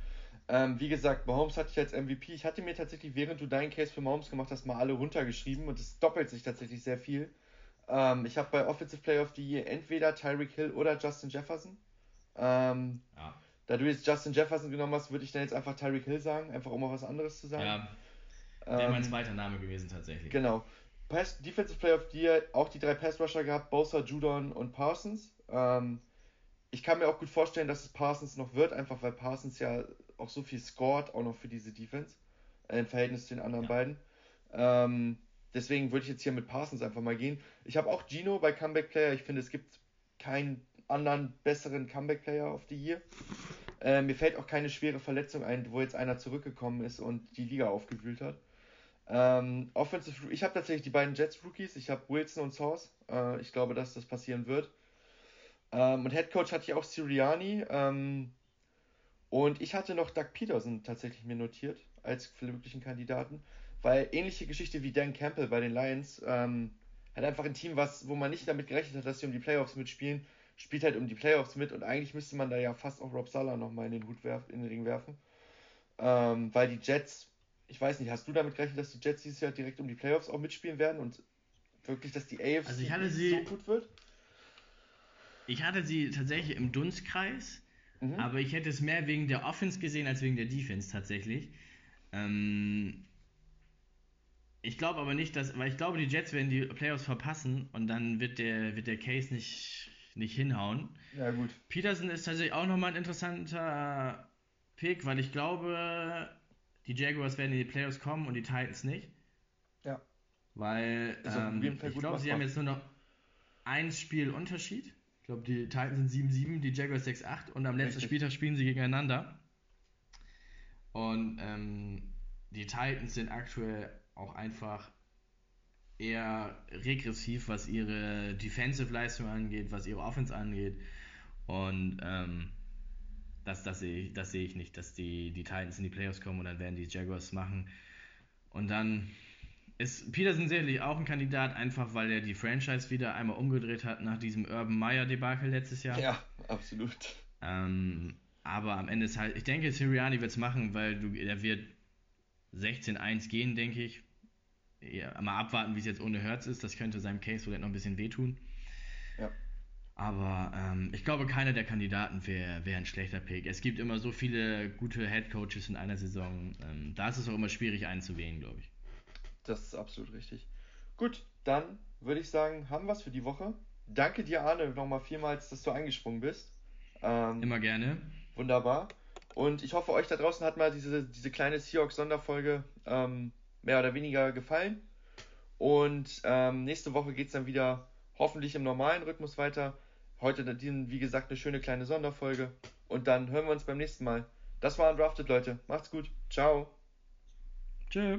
Ähm, wie gesagt, Mahomes hatte ich als MVP. Ich hatte mir tatsächlich, während du deinen Case für Mahomes gemacht hast, mal alle runtergeschrieben und es doppelt sich tatsächlich sehr viel. Ähm, ich habe bei Offensive Player of the Year entweder Tyreek Hill oder Justin Jefferson. Ähm, ja. Da du jetzt Justin Jefferson genommen hast, würde ich dann jetzt einfach Tyreek Hill sagen, einfach um mal was anderes zu sagen. Ja, wäre ähm, mein zweiter Name gewesen tatsächlich. Genau. Pass, Defensive Player of the Year, auch die drei Pass Rusher gehabt, Bosa, Judon und Parsons. Ähm, ich kann mir auch gut vorstellen, dass es Parsons noch wird, einfach weil Parsons ja auch so viel scored, auch noch für diese Defense, äh, im Verhältnis zu den anderen ja. beiden. Ähm, deswegen würde ich jetzt hier mit Parsons einfach mal gehen. Ich habe auch Gino bei Comeback Player. Ich finde, es gibt keinen anderen besseren Comeback Player auf die Year. Äh, mir fällt auch keine schwere Verletzung ein, wo jetzt einer zurückgekommen ist und die Liga aufgewühlt hat. Ähm, Offensive, ich habe tatsächlich die beiden Jets Rookies. Ich habe Wilson und Sauce. Äh, ich glaube, dass das passieren wird. Ähm, und Head Coach hatte ich auch Siriani. Ähm, und ich hatte noch Doug Peterson tatsächlich mir notiert als möglichen Kandidaten, weil ähnliche Geschichte wie Dan Campbell bei den Lions ähm, hat einfach ein Team, was, wo man nicht damit gerechnet hat, dass sie um die Playoffs mitspielen, spielt halt um die Playoffs mit und eigentlich müsste man da ja fast auch Rob Sala nochmal in den Hut werfen, in den Ring werfen. Ähm, weil die Jets, ich weiß nicht, hast du damit gerechnet, dass die Jets dieses Jahr direkt um die Playoffs auch mitspielen werden und wirklich, dass die AFC also so gut wird? Ich hatte sie tatsächlich im Dunstkreis, mhm. aber ich hätte es mehr wegen der Offense gesehen als wegen der Defense tatsächlich. Ähm, ich glaube aber nicht, dass, weil ich glaube, die Jets werden die Playoffs verpassen und dann wird der, wird der Case nicht, nicht hinhauen. Ja, gut. Peterson ist tatsächlich auch nochmal ein interessanter Pick, weil ich glaube, die Jaguars werden in die Playoffs kommen und die Titans nicht. Ja. Weil ähm, ich glaube, sie haben jetzt nur noch ein Spiel Unterschied. Ich glaube, die Titans sind 7-7, die Jaguars 6-8 und am letzten Richtig. Spieltag spielen sie gegeneinander. Und ähm, die Titans sind aktuell auch einfach eher regressiv, was ihre Defensive-Leistung angeht, was ihre Offense angeht. Und ähm, das, das sehe ich, das seh ich nicht, dass die, die Titans in die Playoffs kommen und dann werden die Jaguars machen. Und dann ist Peterson sicherlich auch ein Kandidat, einfach weil er die Franchise wieder einmal umgedreht hat nach diesem Urban Meyer-Debakel letztes Jahr. Ja, absolut. Ähm, aber am Ende ist halt, ich denke, Sirianni wird es machen, weil du, er wird 16-1 gehen, denke ich. Ja, mal abwarten, wie es jetzt ohne Herz ist. Das könnte seinem Case vielleicht noch ein bisschen wehtun. Ja. Aber ähm, ich glaube, keiner der Kandidaten wäre wär ein schlechter Pick. Es gibt immer so viele gute Head Coaches in einer Saison. Ähm, da ist es auch immer schwierig einzuwählen, glaube ich. Das ist absolut richtig. Gut, dann würde ich sagen, haben wir es für die Woche. Danke dir, Arne, nochmal vielmals, dass du eingesprungen bist. Ähm, Immer gerne. Wunderbar. Und ich hoffe, euch da draußen hat mal diese, diese kleine Seahawks-Sonderfolge ähm, mehr oder weniger gefallen. Und ähm, nächste Woche geht es dann wieder hoffentlich im normalen Rhythmus weiter. Heute, wie gesagt, eine schöne kleine Sonderfolge. Und dann hören wir uns beim nächsten Mal. Das war Undrafted, Leute. Macht's gut. Ciao. Tschö.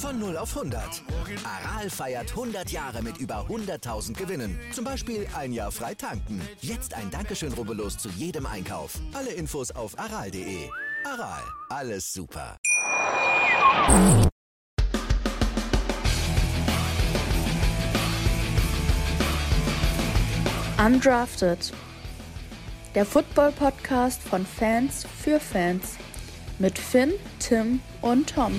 Von 0 auf 100. Aral feiert 100 Jahre mit über 100.000 Gewinnen. Zum Beispiel ein Jahr frei tanken. Jetzt ein Dankeschön, rubbellos zu jedem Einkauf. Alle Infos auf aral.de. Aral, alles super. Undrafted. Der Football-Podcast von Fans für Fans. Mit Finn, Tim und Tom.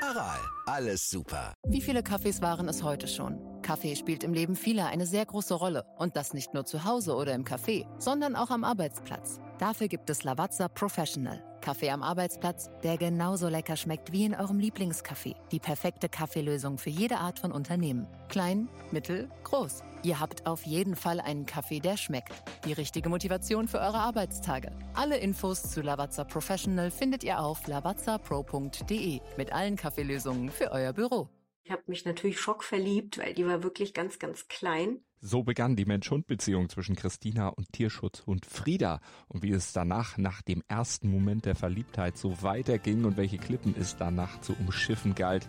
Aral, alles super. Wie viele Kaffees waren es heute schon? Kaffee spielt im Leben vieler eine sehr große Rolle. Und das nicht nur zu Hause oder im Café, sondern auch am Arbeitsplatz. Dafür gibt es Lavazza Professional. Kaffee am Arbeitsplatz, der genauso lecker schmeckt wie in eurem Lieblingscafé. Die perfekte Kaffeelösung für jede Art von Unternehmen. Klein, mittel, groß. Ihr habt auf jeden Fall einen Kaffee, der schmeckt. Die richtige Motivation für eure Arbeitstage. Alle Infos zu Lavazza Professional findet ihr auf lavazzapro.de mit allen Kaffeelösungen für euer Büro. Ich habe mich natürlich schockverliebt, weil die war wirklich ganz, ganz klein. So begann die Mensch-Hund-Beziehung zwischen Christina und Tierschutzhund Frieda. Und wie es danach, nach dem ersten Moment der Verliebtheit, so weiterging und welche Klippen es danach zu umschiffen galt,